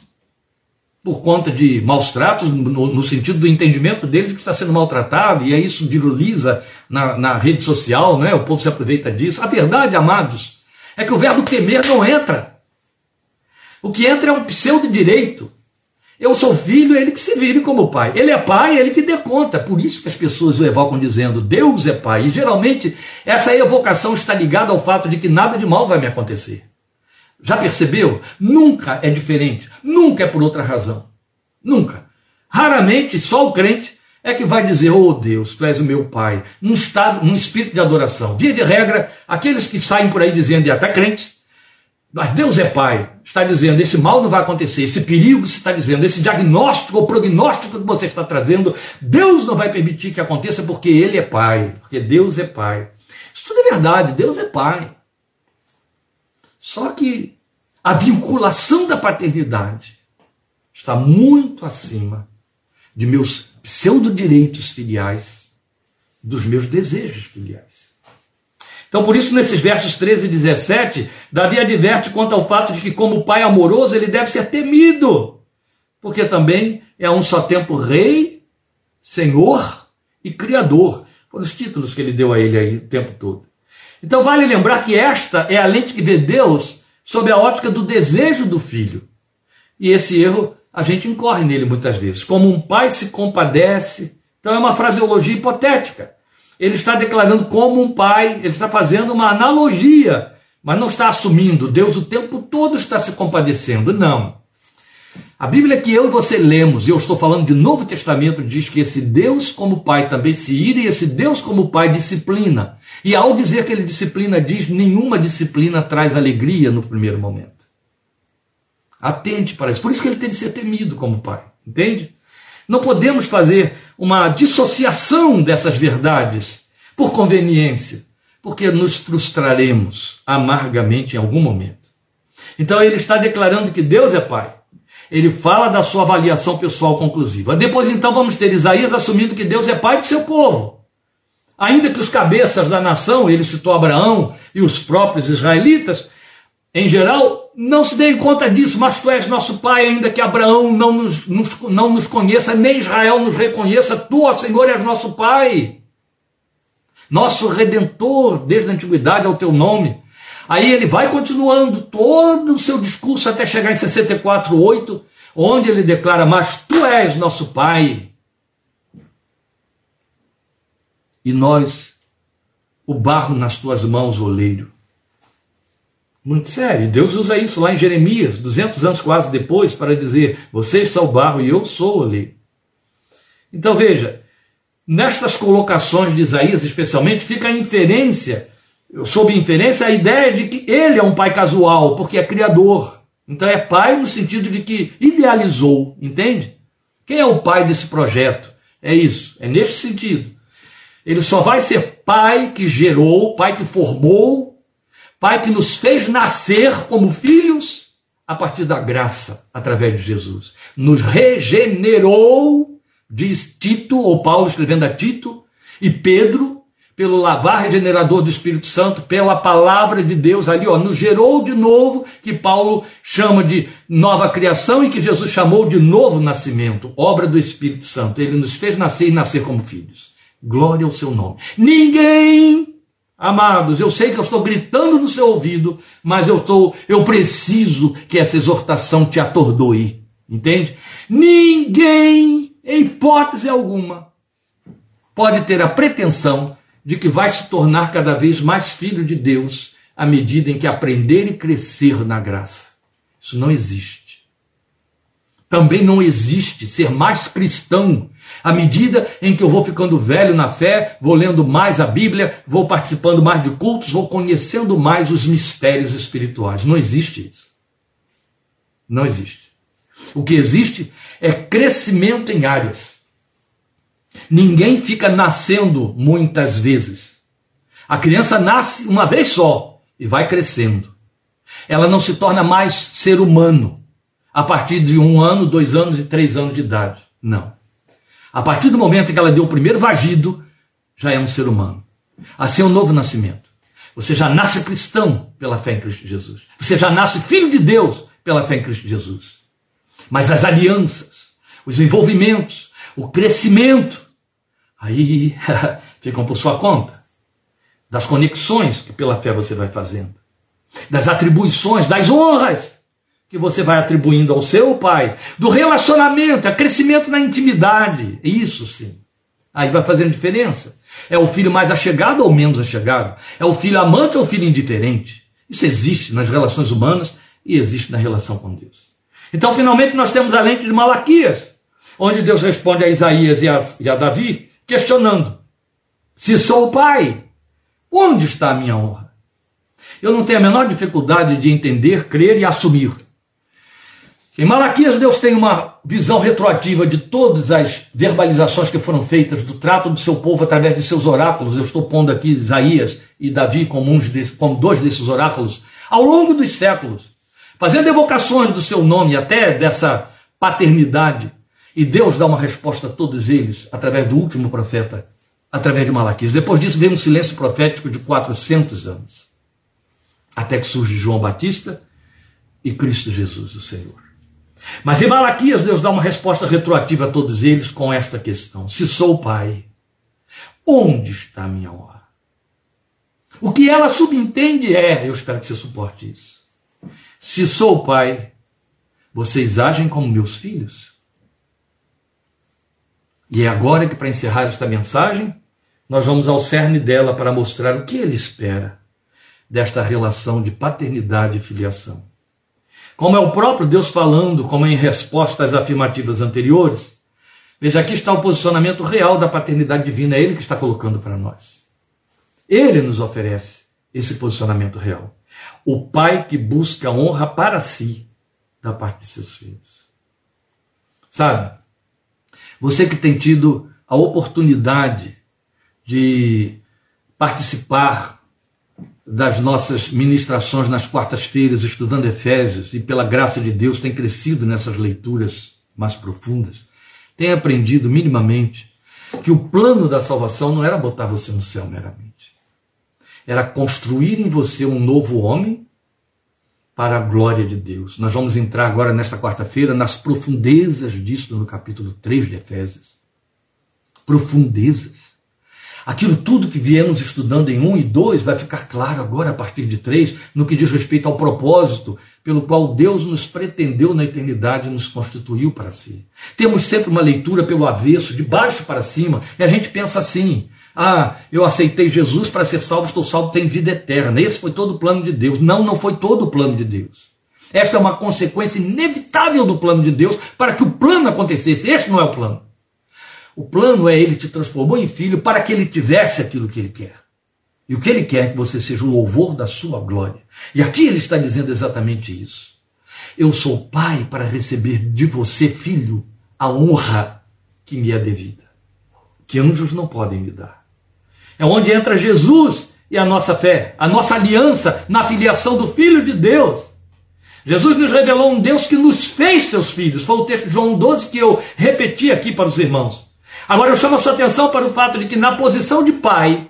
por conta de maus tratos, no, no sentido do entendimento dele de que está sendo maltratado, e aí isso viraliza na, na rede social, não é? o povo se aproveita disso. A verdade, amados, é que o verbo temer não entra o que entra é um pseudo-direito. Eu sou filho, ele que se vire como pai. Ele é pai, ele que dê conta. Por isso que as pessoas o evocam dizendo, Deus é pai. E geralmente essa evocação está ligada ao fato de que nada de mal vai me acontecer. Já percebeu? Nunca é diferente. Nunca é por outra razão. Nunca. Raramente só o crente é que vai dizer, oh Deus, tu és o meu Pai, num estado, num espírito de adoração. Via de regra, aqueles que saem por aí dizendo, e até crentes, mas Deus é Pai, está dizendo, esse mal não vai acontecer, esse perigo se está dizendo, esse diagnóstico ou prognóstico que você está trazendo, Deus não vai permitir que aconteça porque Ele é Pai, porque Deus é Pai. Isso tudo é verdade, Deus é Pai. Só que a vinculação da paternidade está muito acima de meus pseudo-direitos filiais, dos meus desejos filiais. Então, por isso, nesses versos 13 e 17, Davi adverte quanto ao fato de que, como pai amoroso, ele deve ser temido, porque também é um só tempo rei, senhor e criador. Foram os títulos que ele deu a ele aí o tempo todo. Então, vale lembrar que esta é a lente que vê Deus sob a ótica do desejo do filho. E esse erro a gente incorre nele muitas vezes. Como um pai se compadece. Então é uma fraseologia hipotética. Ele está declarando como um pai, ele está fazendo uma analogia, mas não está assumindo. Deus o tempo todo está se compadecendo. Não. A Bíblia que eu e você lemos, e eu estou falando de Novo Testamento, diz que esse Deus como Pai também se ira e esse Deus como Pai disciplina. E ao dizer que ele disciplina, diz nenhuma disciplina traz alegria no primeiro momento. Atente para isso. Por isso que ele tem de ser temido como pai. Entende? Não podemos fazer uma dissociação dessas verdades por conveniência, porque nos frustraremos amargamente em algum momento. Então ele está declarando que Deus é pai. Ele fala da sua avaliação pessoal conclusiva. Depois então vamos ter Isaías assumindo que Deus é pai do seu povo. Ainda que os cabeças da nação, ele citou Abraão e os próprios israelitas, em geral, não se deem conta disso, mas tu és nosso Pai, ainda que Abraão não nos, nos, não nos conheça, nem Israel nos reconheça, tu, ó Senhor, és nosso Pai. Nosso Redentor, desde a antiguidade ao teu nome. Aí ele vai continuando todo o seu discurso até chegar em 64,8, onde ele declara: Mas tu és nosso Pai. E nós, o barro nas tuas mãos, oleiro. Muito sério. Deus usa isso lá em Jeremias, 200 anos quase depois, para dizer: Vocês são o barro e eu sou ali. Então veja, nestas colocações de Isaías, especialmente, fica a inferência, sob inferência, a ideia de que ele é um pai casual, porque é criador. Então é pai no sentido de que idealizou, entende? Quem é o pai desse projeto? É isso, é neste sentido. Ele só vai ser pai que gerou, pai que formou, Pai que nos fez nascer como filhos a partir da graça, através de Jesus. Nos regenerou, diz Tito, ou Paulo escrevendo a Tito, e Pedro, pelo lavar regenerador do Espírito Santo, pela palavra de Deus ali, ó, nos gerou de novo, que Paulo chama de nova criação e que Jesus chamou de novo nascimento, obra do Espírito Santo. Ele nos fez nascer e nascer como filhos. Glória ao seu nome. Ninguém Amados, eu sei que eu estou gritando no seu ouvido, mas eu estou, eu preciso que essa exortação te atordoe. Entende? Ninguém, em hipótese alguma, pode ter a pretensão de que vai se tornar cada vez mais filho de Deus à medida em que aprender e crescer na graça. Isso não existe. Também não existe ser mais cristão à medida em que eu vou ficando velho na fé, vou lendo mais a Bíblia, vou participando mais de cultos, vou conhecendo mais os mistérios espirituais. Não existe isso. Não existe. O que existe é crescimento em áreas. Ninguém fica nascendo muitas vezes. A criança nasce uma vez só e vai crescendo. Ela não se torna mais ser humano a partir de um ano, dois anos e três anos de idade. Não. A partir do momento em que ela deu o primeiro vagido, já é um ser humano. Assim é um novo nascimento. Você já nasce cristão pela fé em Cristo Jesus. Você já nasce filho de Deus pela fé em Cristo Jesus. Mas as alianças, os envolvimentos, o crescimento, aí <laughs> ficam por sua conta. Das conexões que pela fé você vai fazendo. Das atribuições, das honras que você vai atribuindo ao seu pai, do relacionamento, é crescimento na intimidade. Isso sim. Aí vai fazendo diferença. É o filho mais achegado ou menos achegado? É o filho amante ou o filho indiferente? Isso existe nas relações humanas e existe na relação com Deus. Então, finalmente, nós temos a lente de Malaquias, onde Deus responde a Isaías e a, e a Davi, questionando: se sou o pai, onde está a minha honra? Eu não tenho a menor dificuldade de entender, crer e assumir. Em Malaquias, Deus tem uma visão retroativa de todas as verbalizações que foram feitas do trato do seu povo através de seus oráculos. Eu estou pondo aqui Isaías e Davi como, desses, como dois desses oráculos, ao longo dos séculos, fazendo evocações do seu nome, até dessa paternidade. E Deus dá uma resposta a todos eles através do último profeta, através de Malaquias. Depois disso vem um silêncio profético de 400 anos, até que surge João Batista e Cristo Jesus, o Senhor. Mas em Malaquias, Deus dá uma resposta retroativa a todos eles com esta questão: Se sou pai, onde está a minha honra? O que ela subentende é, eu espero que você suporte isso. Se sou pai, vocês agem como meus filhos. E é agora que, para encerrar esta mensagem, nós vamos ao cerne dela para mostrar o que ele espera desta relação de paternidade e filiação. Como é o próprio Deus falando, como em resposta às afirmativas anteriores, veja aqui está o posicionamento real da paternidade divina, é Ele que está colocando para nós. Ele nos oferece esse posicionamento real. O pai que busca honra para si da parte de seus filhos. Sabe? Você que tem tido a oportunidade de participar das nossas ministrações nas quartas-feiras, estudando Efésios, e pela graça de Deus tem crescido nessas leituras mais profundas, tem aprendido minimamente que o plano da salvação não era botar você no céu meramente. Era construir em você um novo homem para a glória de Deus. Nós vamos entrar agora nesta quarta-feira nas profundezas disso no capítulo 3 de Efésios. Profundezas. Aquilo tudo que viemos estudando em 1 e 2 vai ficar claro agora a partir de 3, no que diz respeito ao propósito pelo qual Deus nos pretendeu na eternidade e nos constituiu para si. Temos sempre uma leitura pelo avesso, de baixo para cima, e a gente pensa assim: ah, eu aceitei Jesus para ser salvo, estou salvo, tenho vida eterna. Esse foi todo o plano de Deus. Não, não foi todo o plano de Deus. Esta é uma consequência inevitável do plano de Deus para que o plano acontecesse. Este não é o plano. O plano é ele te transformou em filho para que ele tivesse aquilo que ele quer. E o que ele quer é que você seja o louvor da sua glória. E aqui ele está dizendo exatamente isso. Eu sou pai para receber de você, filho, a honra que me é devida, que anjos não podem me dar. É onde entra Jesus e a nossa fé, a nossa aliança na filiação do Filho de Deus. Jesus nos revelou um Deus que nos fez seus filhos. Foi o texto de João 12 que eu repeti aqui para os irmãos. Agora eu chamo a sua atenção para o fato de que na posição de pai,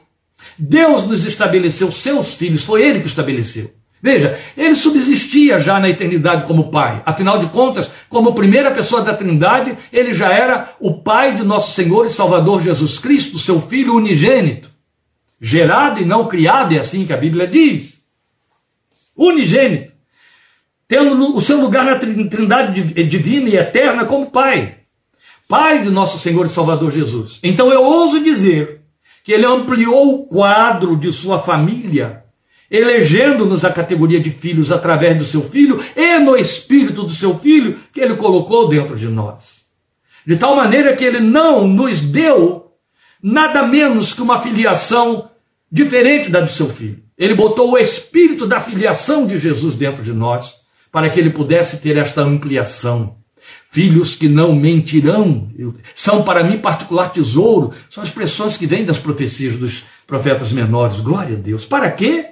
Deus nos estabeleceu seus filhos, foi Ele que estabeleceu. Veja, ele subsistia já na eternidade como Pai. Afinal de contas, como primeira pessoa da Trindade, ele já era o Pai de nosso Senhor e Salvador Jesus Cristo, seu Filho unigênito. Gerado e não criado, é assim que a Bíblia diz. Unigênito. Tendo o seu lugar na Trindade divina e eterna como Pai. Pai de nosso Senhor e Salvador Jesus. Então eu ouso dizer que ele ampliou o quadro de sua família, elegendo-nos a categoria de filhos através do seu filho e no espírito do seu filho que ele colocou dentro de nós. De tal maneira que ele não nos deu nada menos que uma filiação diferente da do seu filho. Ele botou o espírito da filiação de Jesus dentro de nós para que ele pudesse ter esta ampliação filhos que não mentirão, são para mim particular tesouro, são expressões que vêm das profecias dos profetas menores. Glória a Deus. Para quê?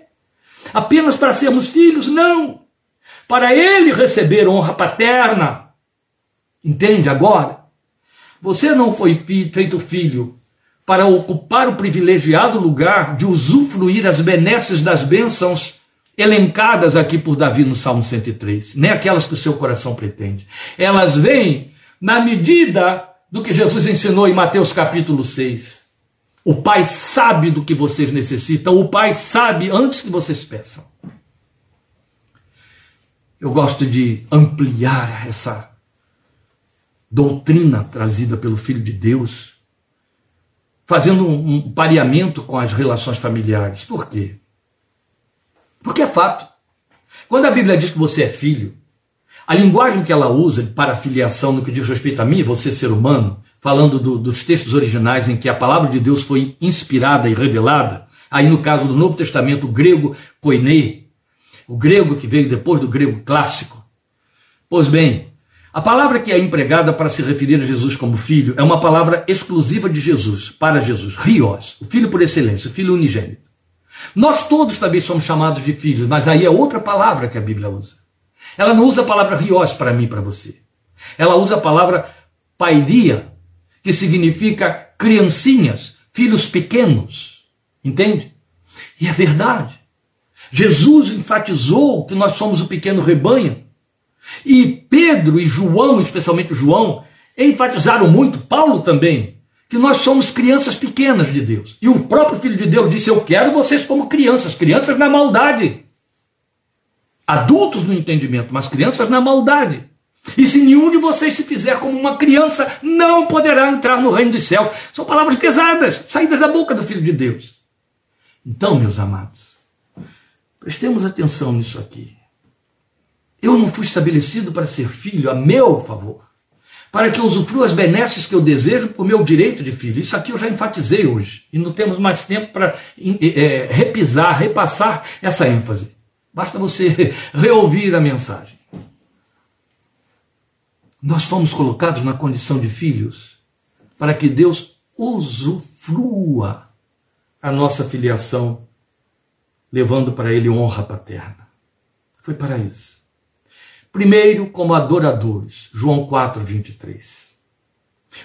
Apenas para sermos filhos? Não. Para ele receber honra paterna. Entende agora? Você não foi feito filho para ocupar o privilegiado lugar de usufruir as benesses das bênçãos elencadas aqui por Davi no Salmo 103, nem aquelas que o seu coração pretende. Elas vêm na medida do que Jesus ensinou em Mateus capítulo 6. O Pai sabe do que vocês necessitam, o Pai sabe antes que vocês peçam. Eu gosto de ampliar essa doutrina trazida pelo Filho de Deus, fazendo um pareamento com as relações familiares. Por quê? Porque é fato. Quando a Bíblia diz que você é filho, A linguagem que ela usa para filiação no que diz respeito a mim, você ser humano, falando do, dos textos originais em que a palavra de Deus foi inspirada e revelada, aí no caso do Novo Testamento, o grego koine, o grego que veio depois do grego clássico. Pois bem, a palavra que é empregada para se referir a Jesus como filho é uma palavra exclusiva de Jesus, para Jesus, rios, o filho por excelência, o filho unigênito. Nós todos também somos chamados de filhos, mas aí é outra palavra que a Bíblia usa. Ela não usa a palavra rios para mim para você. Ela usa a palavra paidia, que significa criancinhas, filhos pequenos. Entende? E é verdade. Jesus enfatizou que nós somos o pequeno rebanho. E Pedro e João, especialmente João, enfatizaram muito, Paulo também, que nós somos crianças pequenas de Deus. E o próprio Filho de Deus disse: Eu quero vocês como crianças, crianças na maldade. Adultos no entendimento, mas crianças na maldade. E se nenhum de vocês se fizer como uma criança, não poderá entrar no reino dos céus. São palavras pesadas, saídas da boca do Filho de Deus. Então, meus amados, prestemos atenção nisso aqui. Eu não fui estabelecido para ser filho a meu favor, para que eu usufrua as benesses que eu desejo por meu direito de filho. Isso aqui eu já enfatizei hoje, e não temos mais tempo para é, repisar, repassar essa ênfase. Basta você <laughs> reouvir a mensagem. Nós fomos colocados na condição de filhos para que Deus usufrua a nossa filiação, levando para Ele honra paterna. Foi para isso. Primeiro, como adoradores. João 4, 23.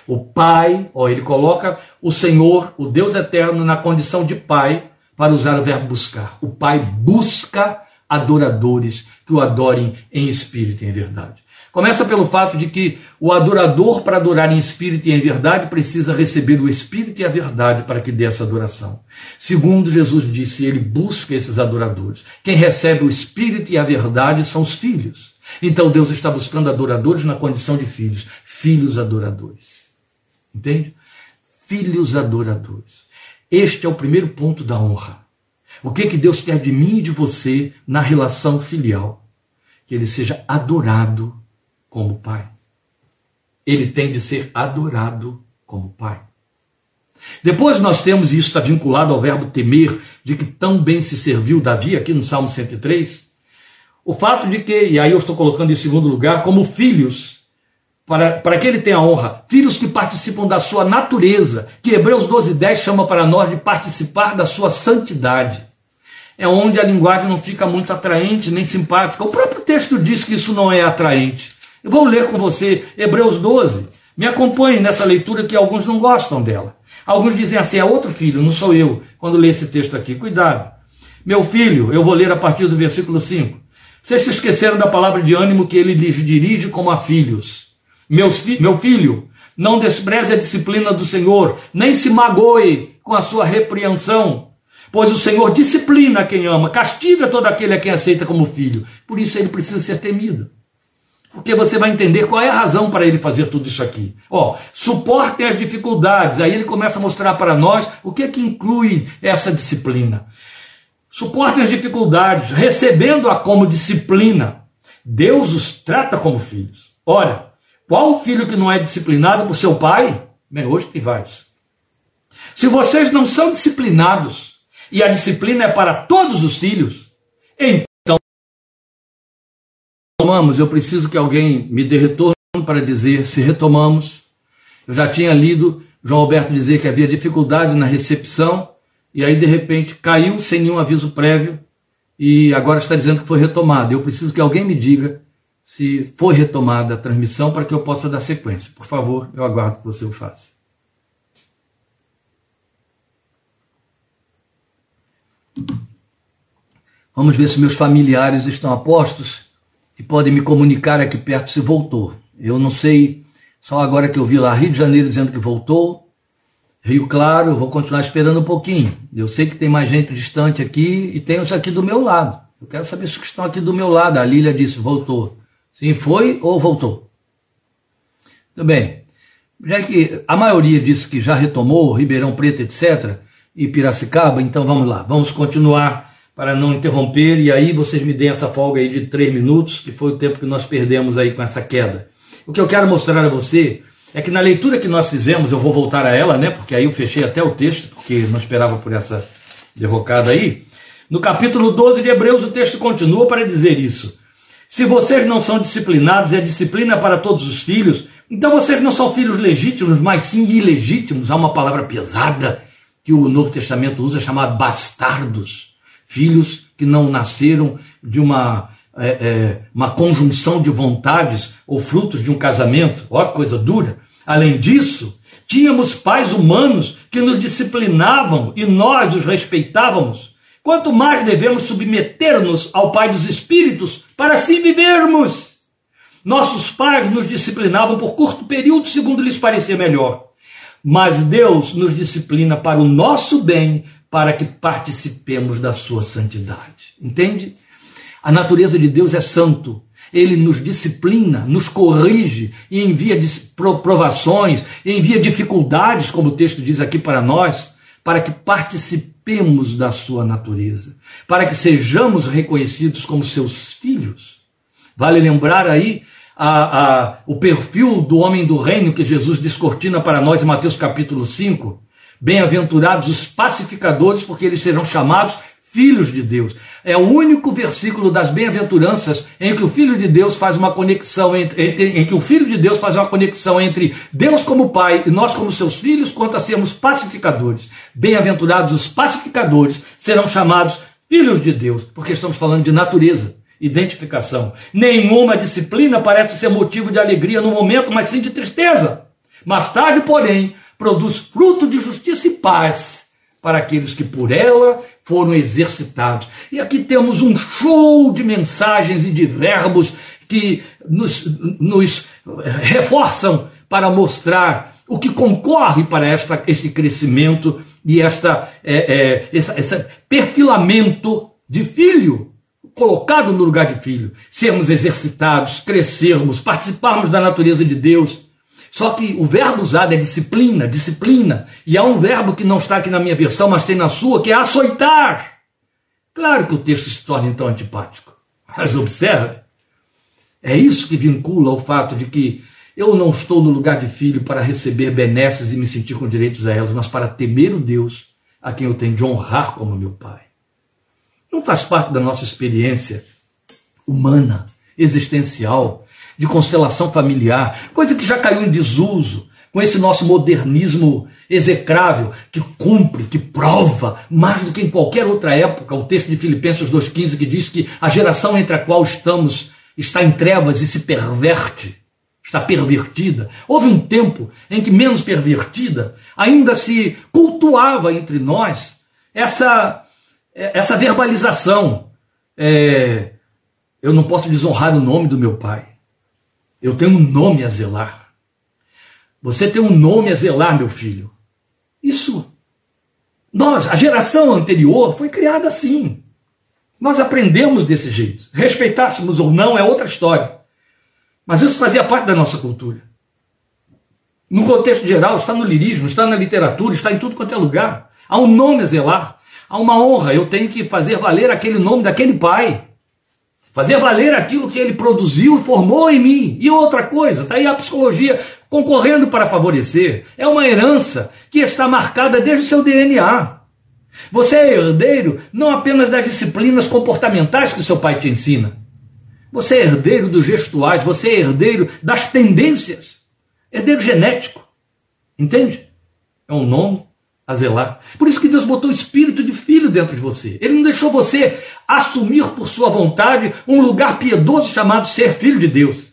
O Pai, ó, ele coloca o Senhor, o Deus eterno, na condição de Pai, para usar o verbo buscar. O Pai busca adoradores que o adorem em espírito e em verdade. Começa pelo fato de que o adorador, para adorar em espírito e em verdade, precisa receber o espírito e a verdade para que dê essa adoração. Segundo Jesus disse, ele busca esses adoradores. Quem recebe o espírito e a verdade são os filhos. Então Deus está buscando adoradores na condição de filhos, filhos adoradores. Entende? Filhos adoradores. Este é o primeiro ponto da honra. O que que Deus quer de mim e de você na relação filial? Que ele seja adorado como Pai. Ele tem de ser adorado como Pai. Depois nós temos, e isso está vinculado ao verbo temer, de que tão bem se serviu Davi, aqui no Salmo 103, o fato de que, e aí eu estou colocando em segundo lugar, como filhos, para, para que ele tenha honra, filhos que participam da sua natureza, que Hebreus 12, 10 chama para nós de participar da sua santidade. É onde a linguagem não fica muito atraente nem simpática. O próprio texto diz que isso não é atraente. Eu vou ler com você Hebreus 12. Me acompanhe nessa leitura que alguns não gostam dela. Alguns dizem assim: é outro filho, não sou eu, quando lê esse texto aqui. Cuidado. Meu filho, eu vou ler a partir do versículo 5. Vocês se esqueceram da palavra de ânimo que ele lhes dirige como a filhos. Meus fi meu filho, não despreze a disciplina do Senhor, nem se magoe com a sua repreensão, pois o Senhor disciplina quem ama, castiga todo aquele a quem aceita como filho. Por isso ele precisa ser temido porque você vai entender qual é a razão para ele fazer tudo isso aqui. Ó, suportem as dificuldades. Aí ele começa a mostrar para nós o que é que inclui essa disciplina. Suportem as dificuldades, recebendo-a como disciplina. Deus os trata como filhos. Ora, qual filho que não é disciplinado por seu pai? Bem, hoje tem vários. Se vocês não são disciplinados, e a disciplina é para todos os filhos, então retomamos, eu preciso que alguém me dê retorno para dizer se retomamos. Eu já tinha lido João Alberto dizer que havia dificuldade na recepção, e aí de repente caiu sem nenhum aviso prévio, e agora está dizendo que foi retomada. Eu preciso que alguém me diga se foi retomada a transmissão para que eu possa dar sequência. Por favor, eu aguardo que você o faça. Vamos ver se meus familiares estão a postos e podem me comunicar aqui perto se voltou. Eu não sei, só agora que eu vi lá Rio de Janeiro dizendo que voltou, Rio Claro, vou continuar esperando um pouquinho. Eu sei que tem mais gente distante aqui e tem os aqui do meu lado. Eu quero saber se estão aqui do meu lado. A Lília disse, voltou. Sim, foi ou voltou? Tudo bem. Já que a maioria disse que já retomou, Ribeirão Preto, etc., e Piracicaba, então vamos lá, vamos continuar para não interromper, e aí vocês me deem essa folga aí de três minutos, que foi o tempo que nós perdemos aí com essa queda. O que eu quero mostrar a você é que na leitura que nós fizemos, eu vou voltar a ela, né? Porque aí eu fechei até o texto, porque não esperava por essa derrocada aí. No capítulo 12 de Hebreus, o texto continua para dizer isso. Se vocês não são disciplinados, e a disciplina para todos os filhos, então vocês não são filhos legítimos, mas sim ilegítimos. Há uma palavra pesada que o Novo Testamento usa chamada bastardos filhos que não nasceram de uma, é, é, uma conjunção de vontades ou frutos de um casamento. Que coisa dura. Além disso, tínhamos pais humanos que nos disciplinavam e nós os respeitávamos. Quanto mais devemos submeter-nos ao Pai dos Espíritos para assim vivermos. Nossos pais nos disciplinavam por curto período, segundo lhes parecia melhor. Mas Deus nos disciplina para o nosso bem, para que participemos da sua santidade. Entende? A natureza de Deus é santo. Ele nos disciplina, nos corrige e envia provações, envia dificuldades, como o texto diz aqui para nós, para que participemos da sua natureza, para que sejamos reconhecidos como seus filhos. Vale lembrar aí a, a, o perfil do homem do reino que Jesus descortina para nós em Mateus capítulo 5, Bem-aventurados os pacificadores, porque eles serão chamados filhos de Deus. É o único versículo das bem-aventuranças em que o Filho de Deus faz uma conexão entre, entre, em que o Filho de Deus faz uma conexão entre Deus como Pai e nós como seus filhos, quanto a sermos pacificadores. Bem-aventurados os pacificadores serão chamados filhos de Deus, porque estamos falando de natureza, identificação. Nenhuma disciplina parece ser motivo de alegria no momento, mas sim de tristeza. Mais tarde, porém, produz fruto de justiça e paz para aqueles que por ela foram exercitados. E aqui temos um show de mensagens e de verbos que nos, nos reforçam para mostrar o que concorre para esta, este crescimento e esta, é, é, essa, esse perfilamento de filho, colocado no lugar de filho. Sermos exercitados, crescermos, participarmos da natureza de Deus só que o verbo usado é disciplina, disciplina. E há um verbo que não está aqui na minha versão, mas tem na sua, que é açoitar. Claro que o texto se torna então antipático. Mas observe, é isso que vincula o fato de que eu não estou no lugar de filho para receber benesses e me sentir com direitos a elas, mas para temer o Deus a quem eu tenho de honrar como meu Pai. Não faz parte da nossa experiência humana, existencial, de constelação familiar, coisa que já caiu em desuso com esse nosso modernismo execrável, que cumpre, que prova, mais do que em qualquer outra época, o texto de Filipenses 2,15 que diz que a geração entre a qual estamos está em trevas e se perverte, está pervertida. Houve um tempo em que, menos pervertida, ainda se cultuava entre nós essa, essa verbalização. É, eu não posso desonrar o nome do meu pai. Eu tenho um nome a zelar. Você tem um nome a zelar, meu filho. Isso. Nós, a geração anterior, foi criada assim. Nós aprendemos desse jeito. Respeitássemos ou não é outra história. Mas isso fazia parte da nossa cultura. No contexto geral, está no lirismo, está na literatura, está em tudo quanto é lugar. Há um nome a zelar. Há uma honra. Eu tenho que fazer valer aquele nome daquele pai fazer valer aquilo que ele produziu e formou em mim. E outra coisa, está aí a psicologia concorrendo para favorecer. É uma herança que está marcada desde o seu DNA. Você é herdeiro não apenas das disciplinas comportamentais que seu pai te ensina. Você é herdeiro dos gestuais, você é herdeiro das tendências. Herdeiro genético. Entende? É um nome a zelar. Por isso que Deus botou o espírito de filho dentro de você. Ele não deixou você assumir por sua vontade um lugar piedoso chamado ser filho de Deus.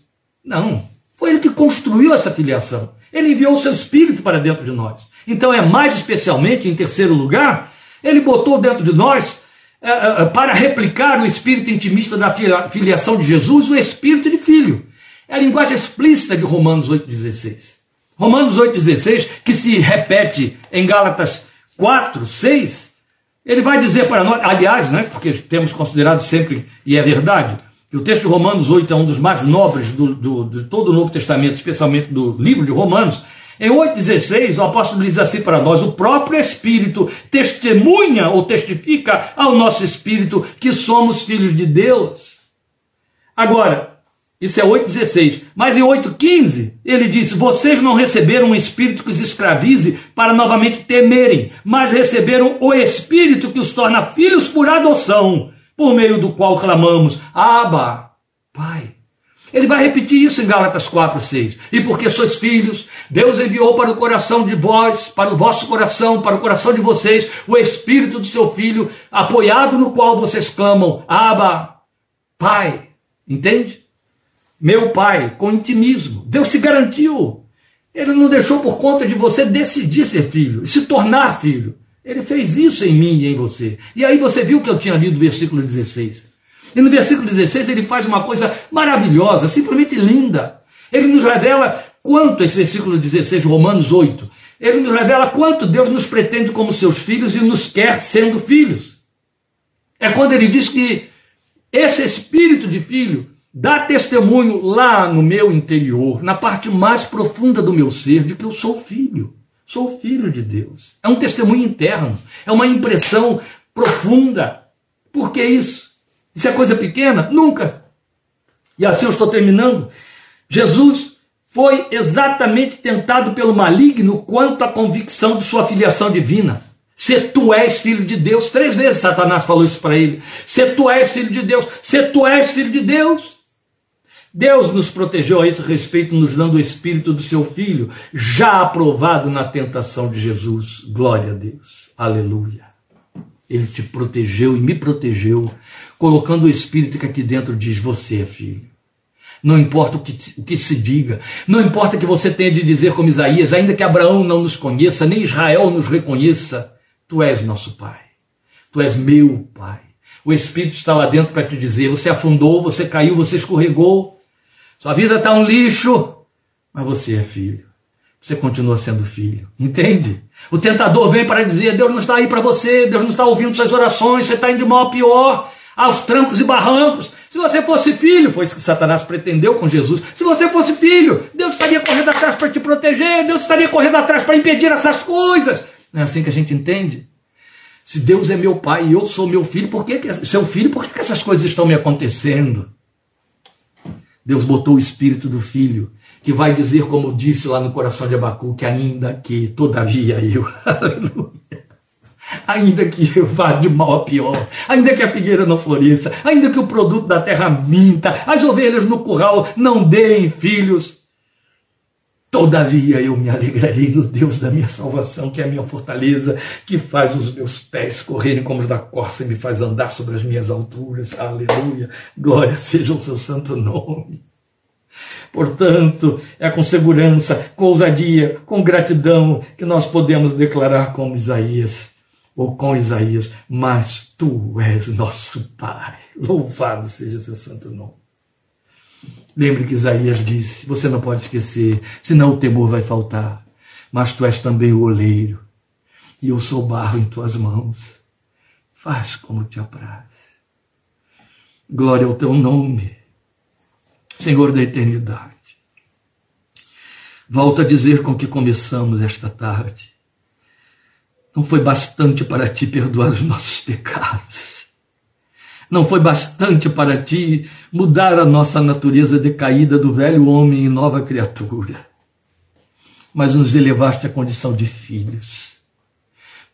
Não. Foi ele que construiu essa filiação. Ele enviou o seu espírito para dentro de nós. Então é mais especialmente, em terceiro lugar, ele botou dentro de nós é, é, é para replicar o espírito intimista da filiação de Jesus, o espírito de filho. É a linguagem explícita de Romanos 8,16. Romanos 8,16, que se repete em Gálatas 4, 6, ele vai dizer para nós, aliás, né, porque temos considerado sempre, e é verdade, que o texto de Romanos 8 é um dos mais nobres do, do, de todo o Novo Testamento, especialmente do livro de Romanos, Em 8,16, o apóstolo diz assim para nós: o próprio Espírito testemunha ou testifica ao nosso espírito que somos filhos de Deus. Agora, isso é 8,16. Mas em 8,15, ele diz: Vocês não receberam um espírito que os escravize para novamente temerem, mas receberam o espírito que os torna filhos por adoção, por meio do qual clamamos: Abba, Pai. Ele vai repetir isso em Gálatas 4, 6. E porque sois filhos, Deus enviou para o coração de vós, para o vosso coração, para o coração de vocês, o Espírito do seu Filho, apoiado no qual vocês clamam, Abba, Pai. Entende? Meu Pai, com intimismo. Deus se garantiu. Ele não deixou por conta de você decidir ser filho, se tornar filho. Ele fez isso em mim e em você. E aí você viu que eu tinha lido o versículo 16. E no versículo 16 ele faz uma coisa maravilhosa, simplesmente linda. Ele nos revela quanto, esse versículo 16, Romanos 8, ele nos revela quanto Deus nos pretende como seus filhos e nos quer sendo filhos. É quando ele diz que esse espírito de filho dá testemunho lá no meu interior, na parte mais profunda do meu ser, de que eu sou filho. Sou filho de Deus. É um testemunho interno, é uma impressão profunda. Por que isso? Isso é coisa pequena? Nunca. E assim eu estou terminando. Jesus foi exatamente tentado pelo maligno quanto à convicção de sua filiação divina. Se tu és filho de Deus, três vezes Satanás falou isso para ele. Se tu és filho de Deus, se tu és filho de Deus. Deus nos protegeu a esse respeito, nos dando o espírito do seu filho, já aprovado na tentação de Jesus. Glória a Deus. Aleluia. Ele te protegeu e me protegeu colocando o Espírito que aqui dentro diz: Você é filho. Não importa o que, o que se diga, não importa que você tenha de dizer como Isaías, ainda que Abraão não nos conheça, nem Israel nos reconheça, tu és nosso Pai, tu és meu Pai. O Espírito está lá dentro para te dizer: você afundou, você caiu, você escorregou, sua vida está um lixo, mas você é filho. Você continua sendo filho, entende? O tentador vem para dizer: Deus não está aí para você, Deus não está ouvindo suas orações, você está indo de mal a pior aos trancos e barrancos. Se você fosse filho, foi isso que Satanás pretendeu com Jesus. Se você fosse filho, Deus estaria correndo atrás para te proteger, Deus estaria correndo atrás para impedir essas coisas. Não é assim que a gente entende? Se Deus é meu pai e eu sou meu filho, por que, que seu filho, por que, que essas coisas estão me acontecendo? Deus botou o espírito do filho, que vai dizer, como disse lá no coração de Abacu, que ainda que, todavia eu, <laughs> aleluia ainda que vá de mal a pior, ainda que a figueira não floresça, ainda que o produto da terra minta, as ovelhas no curral não deem filhos, todavia eu me alegrarei no Deus da minha salvação, que é a minha fortaleza, que faz os meus pés correrem como os da corça e me faz andar sobre as minhas alturas. Aleluia! Glória seja o seu santo nome. Portanto, é com segurança, com ousadia, com gratidão que nós podemos declarar como Isaías: ou com Isaías, mas tu és nosso Pai. Louvado seja seu santo nome. Lembre que Isaías disse: você não pode esquecer, senão o temor vai faltar. Mas tu és também o oleiro, e eu sou barro em tuas mãos. Faz como te apraz. Glória ao teu nome, Senhor da eternidade. Volto a dizer com que começamos esta tarde não foi bastante para ti perdoar os nossos pecados. Não foi bastante para ti mudar a nossa natureza decaída do velho homem em nova criatura. Mas nos elevaste à condição de filhos,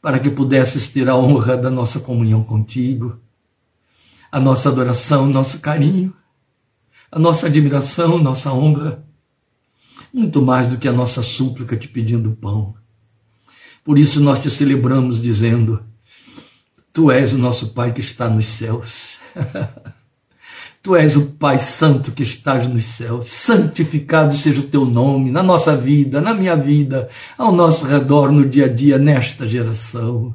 para que pudesses ter a honra da nossa comunhão contigo, a nossa adoração, nosso carinho, a nossa admiração, nossa honra, muito mais do que a nossa súplica te pedindo pão por isso nós te celebramos dizendo: Tu és o nosso Pai que está nos céus. <laughs> tu és o Pai Santo que estás nos céus. Santificado seja o teu nome na nossa vida, na minha vida, ao nosso redor, no dia a dia, nesta geração.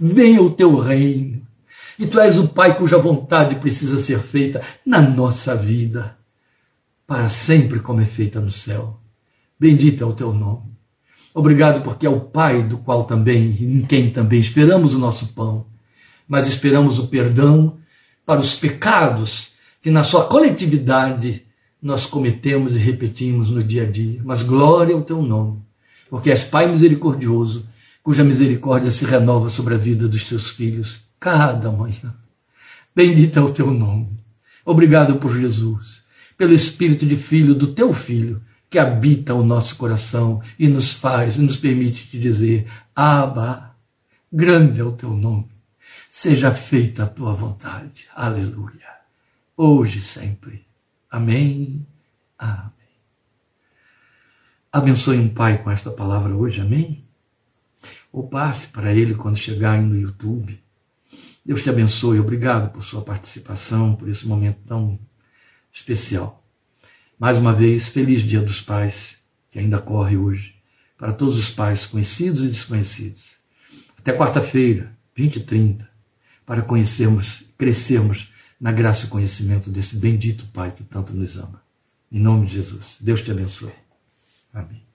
Venha o teu reino. E tu és o Pai cuja vontade precisa ser feita na nossa vida, para sempre como é feita no céu. Bendito é o teu nome. Obrigado porque é o Pai do qual também, em quem também esperamos o nosso pão, mas esperamos o perdão para os pecados que na sua coletividade nós cometemos e repetimos no dia a dia. Mas glória ao teu nome, porque és Pai misericordioso, cuja misericórdia se renova sobre a vida dos teus filhos cada manhã. Bendito é o teu nome. Obrigado por Jesus, pelo Espírito de Filho do teu Filho, que habita o nosso coração e nos faz, e nos permite te dizer: Abba, grande é o teu nome. Seja feita a tua vontade. Aleluia. Hoje e sempre. Amém. Amém. Abençoe um pai com esta palavra hoje, amém? Ou passe para ele quando chegar aí no YouTube. Deus te abençoe, obrigado por sua participação, por esse momento tão especial. Mais uma vez, feliz Dia dos Pais, que ainda corre hoje, para todos os pais, conhecidos e desconhecidos. Até quarta-feira, 20 e 30, para conhecermos, crescermos na graça e conhecimento desse bendito Pai que tanto nos ama. Em nome de Jesus. Deus te abençoe. Amém.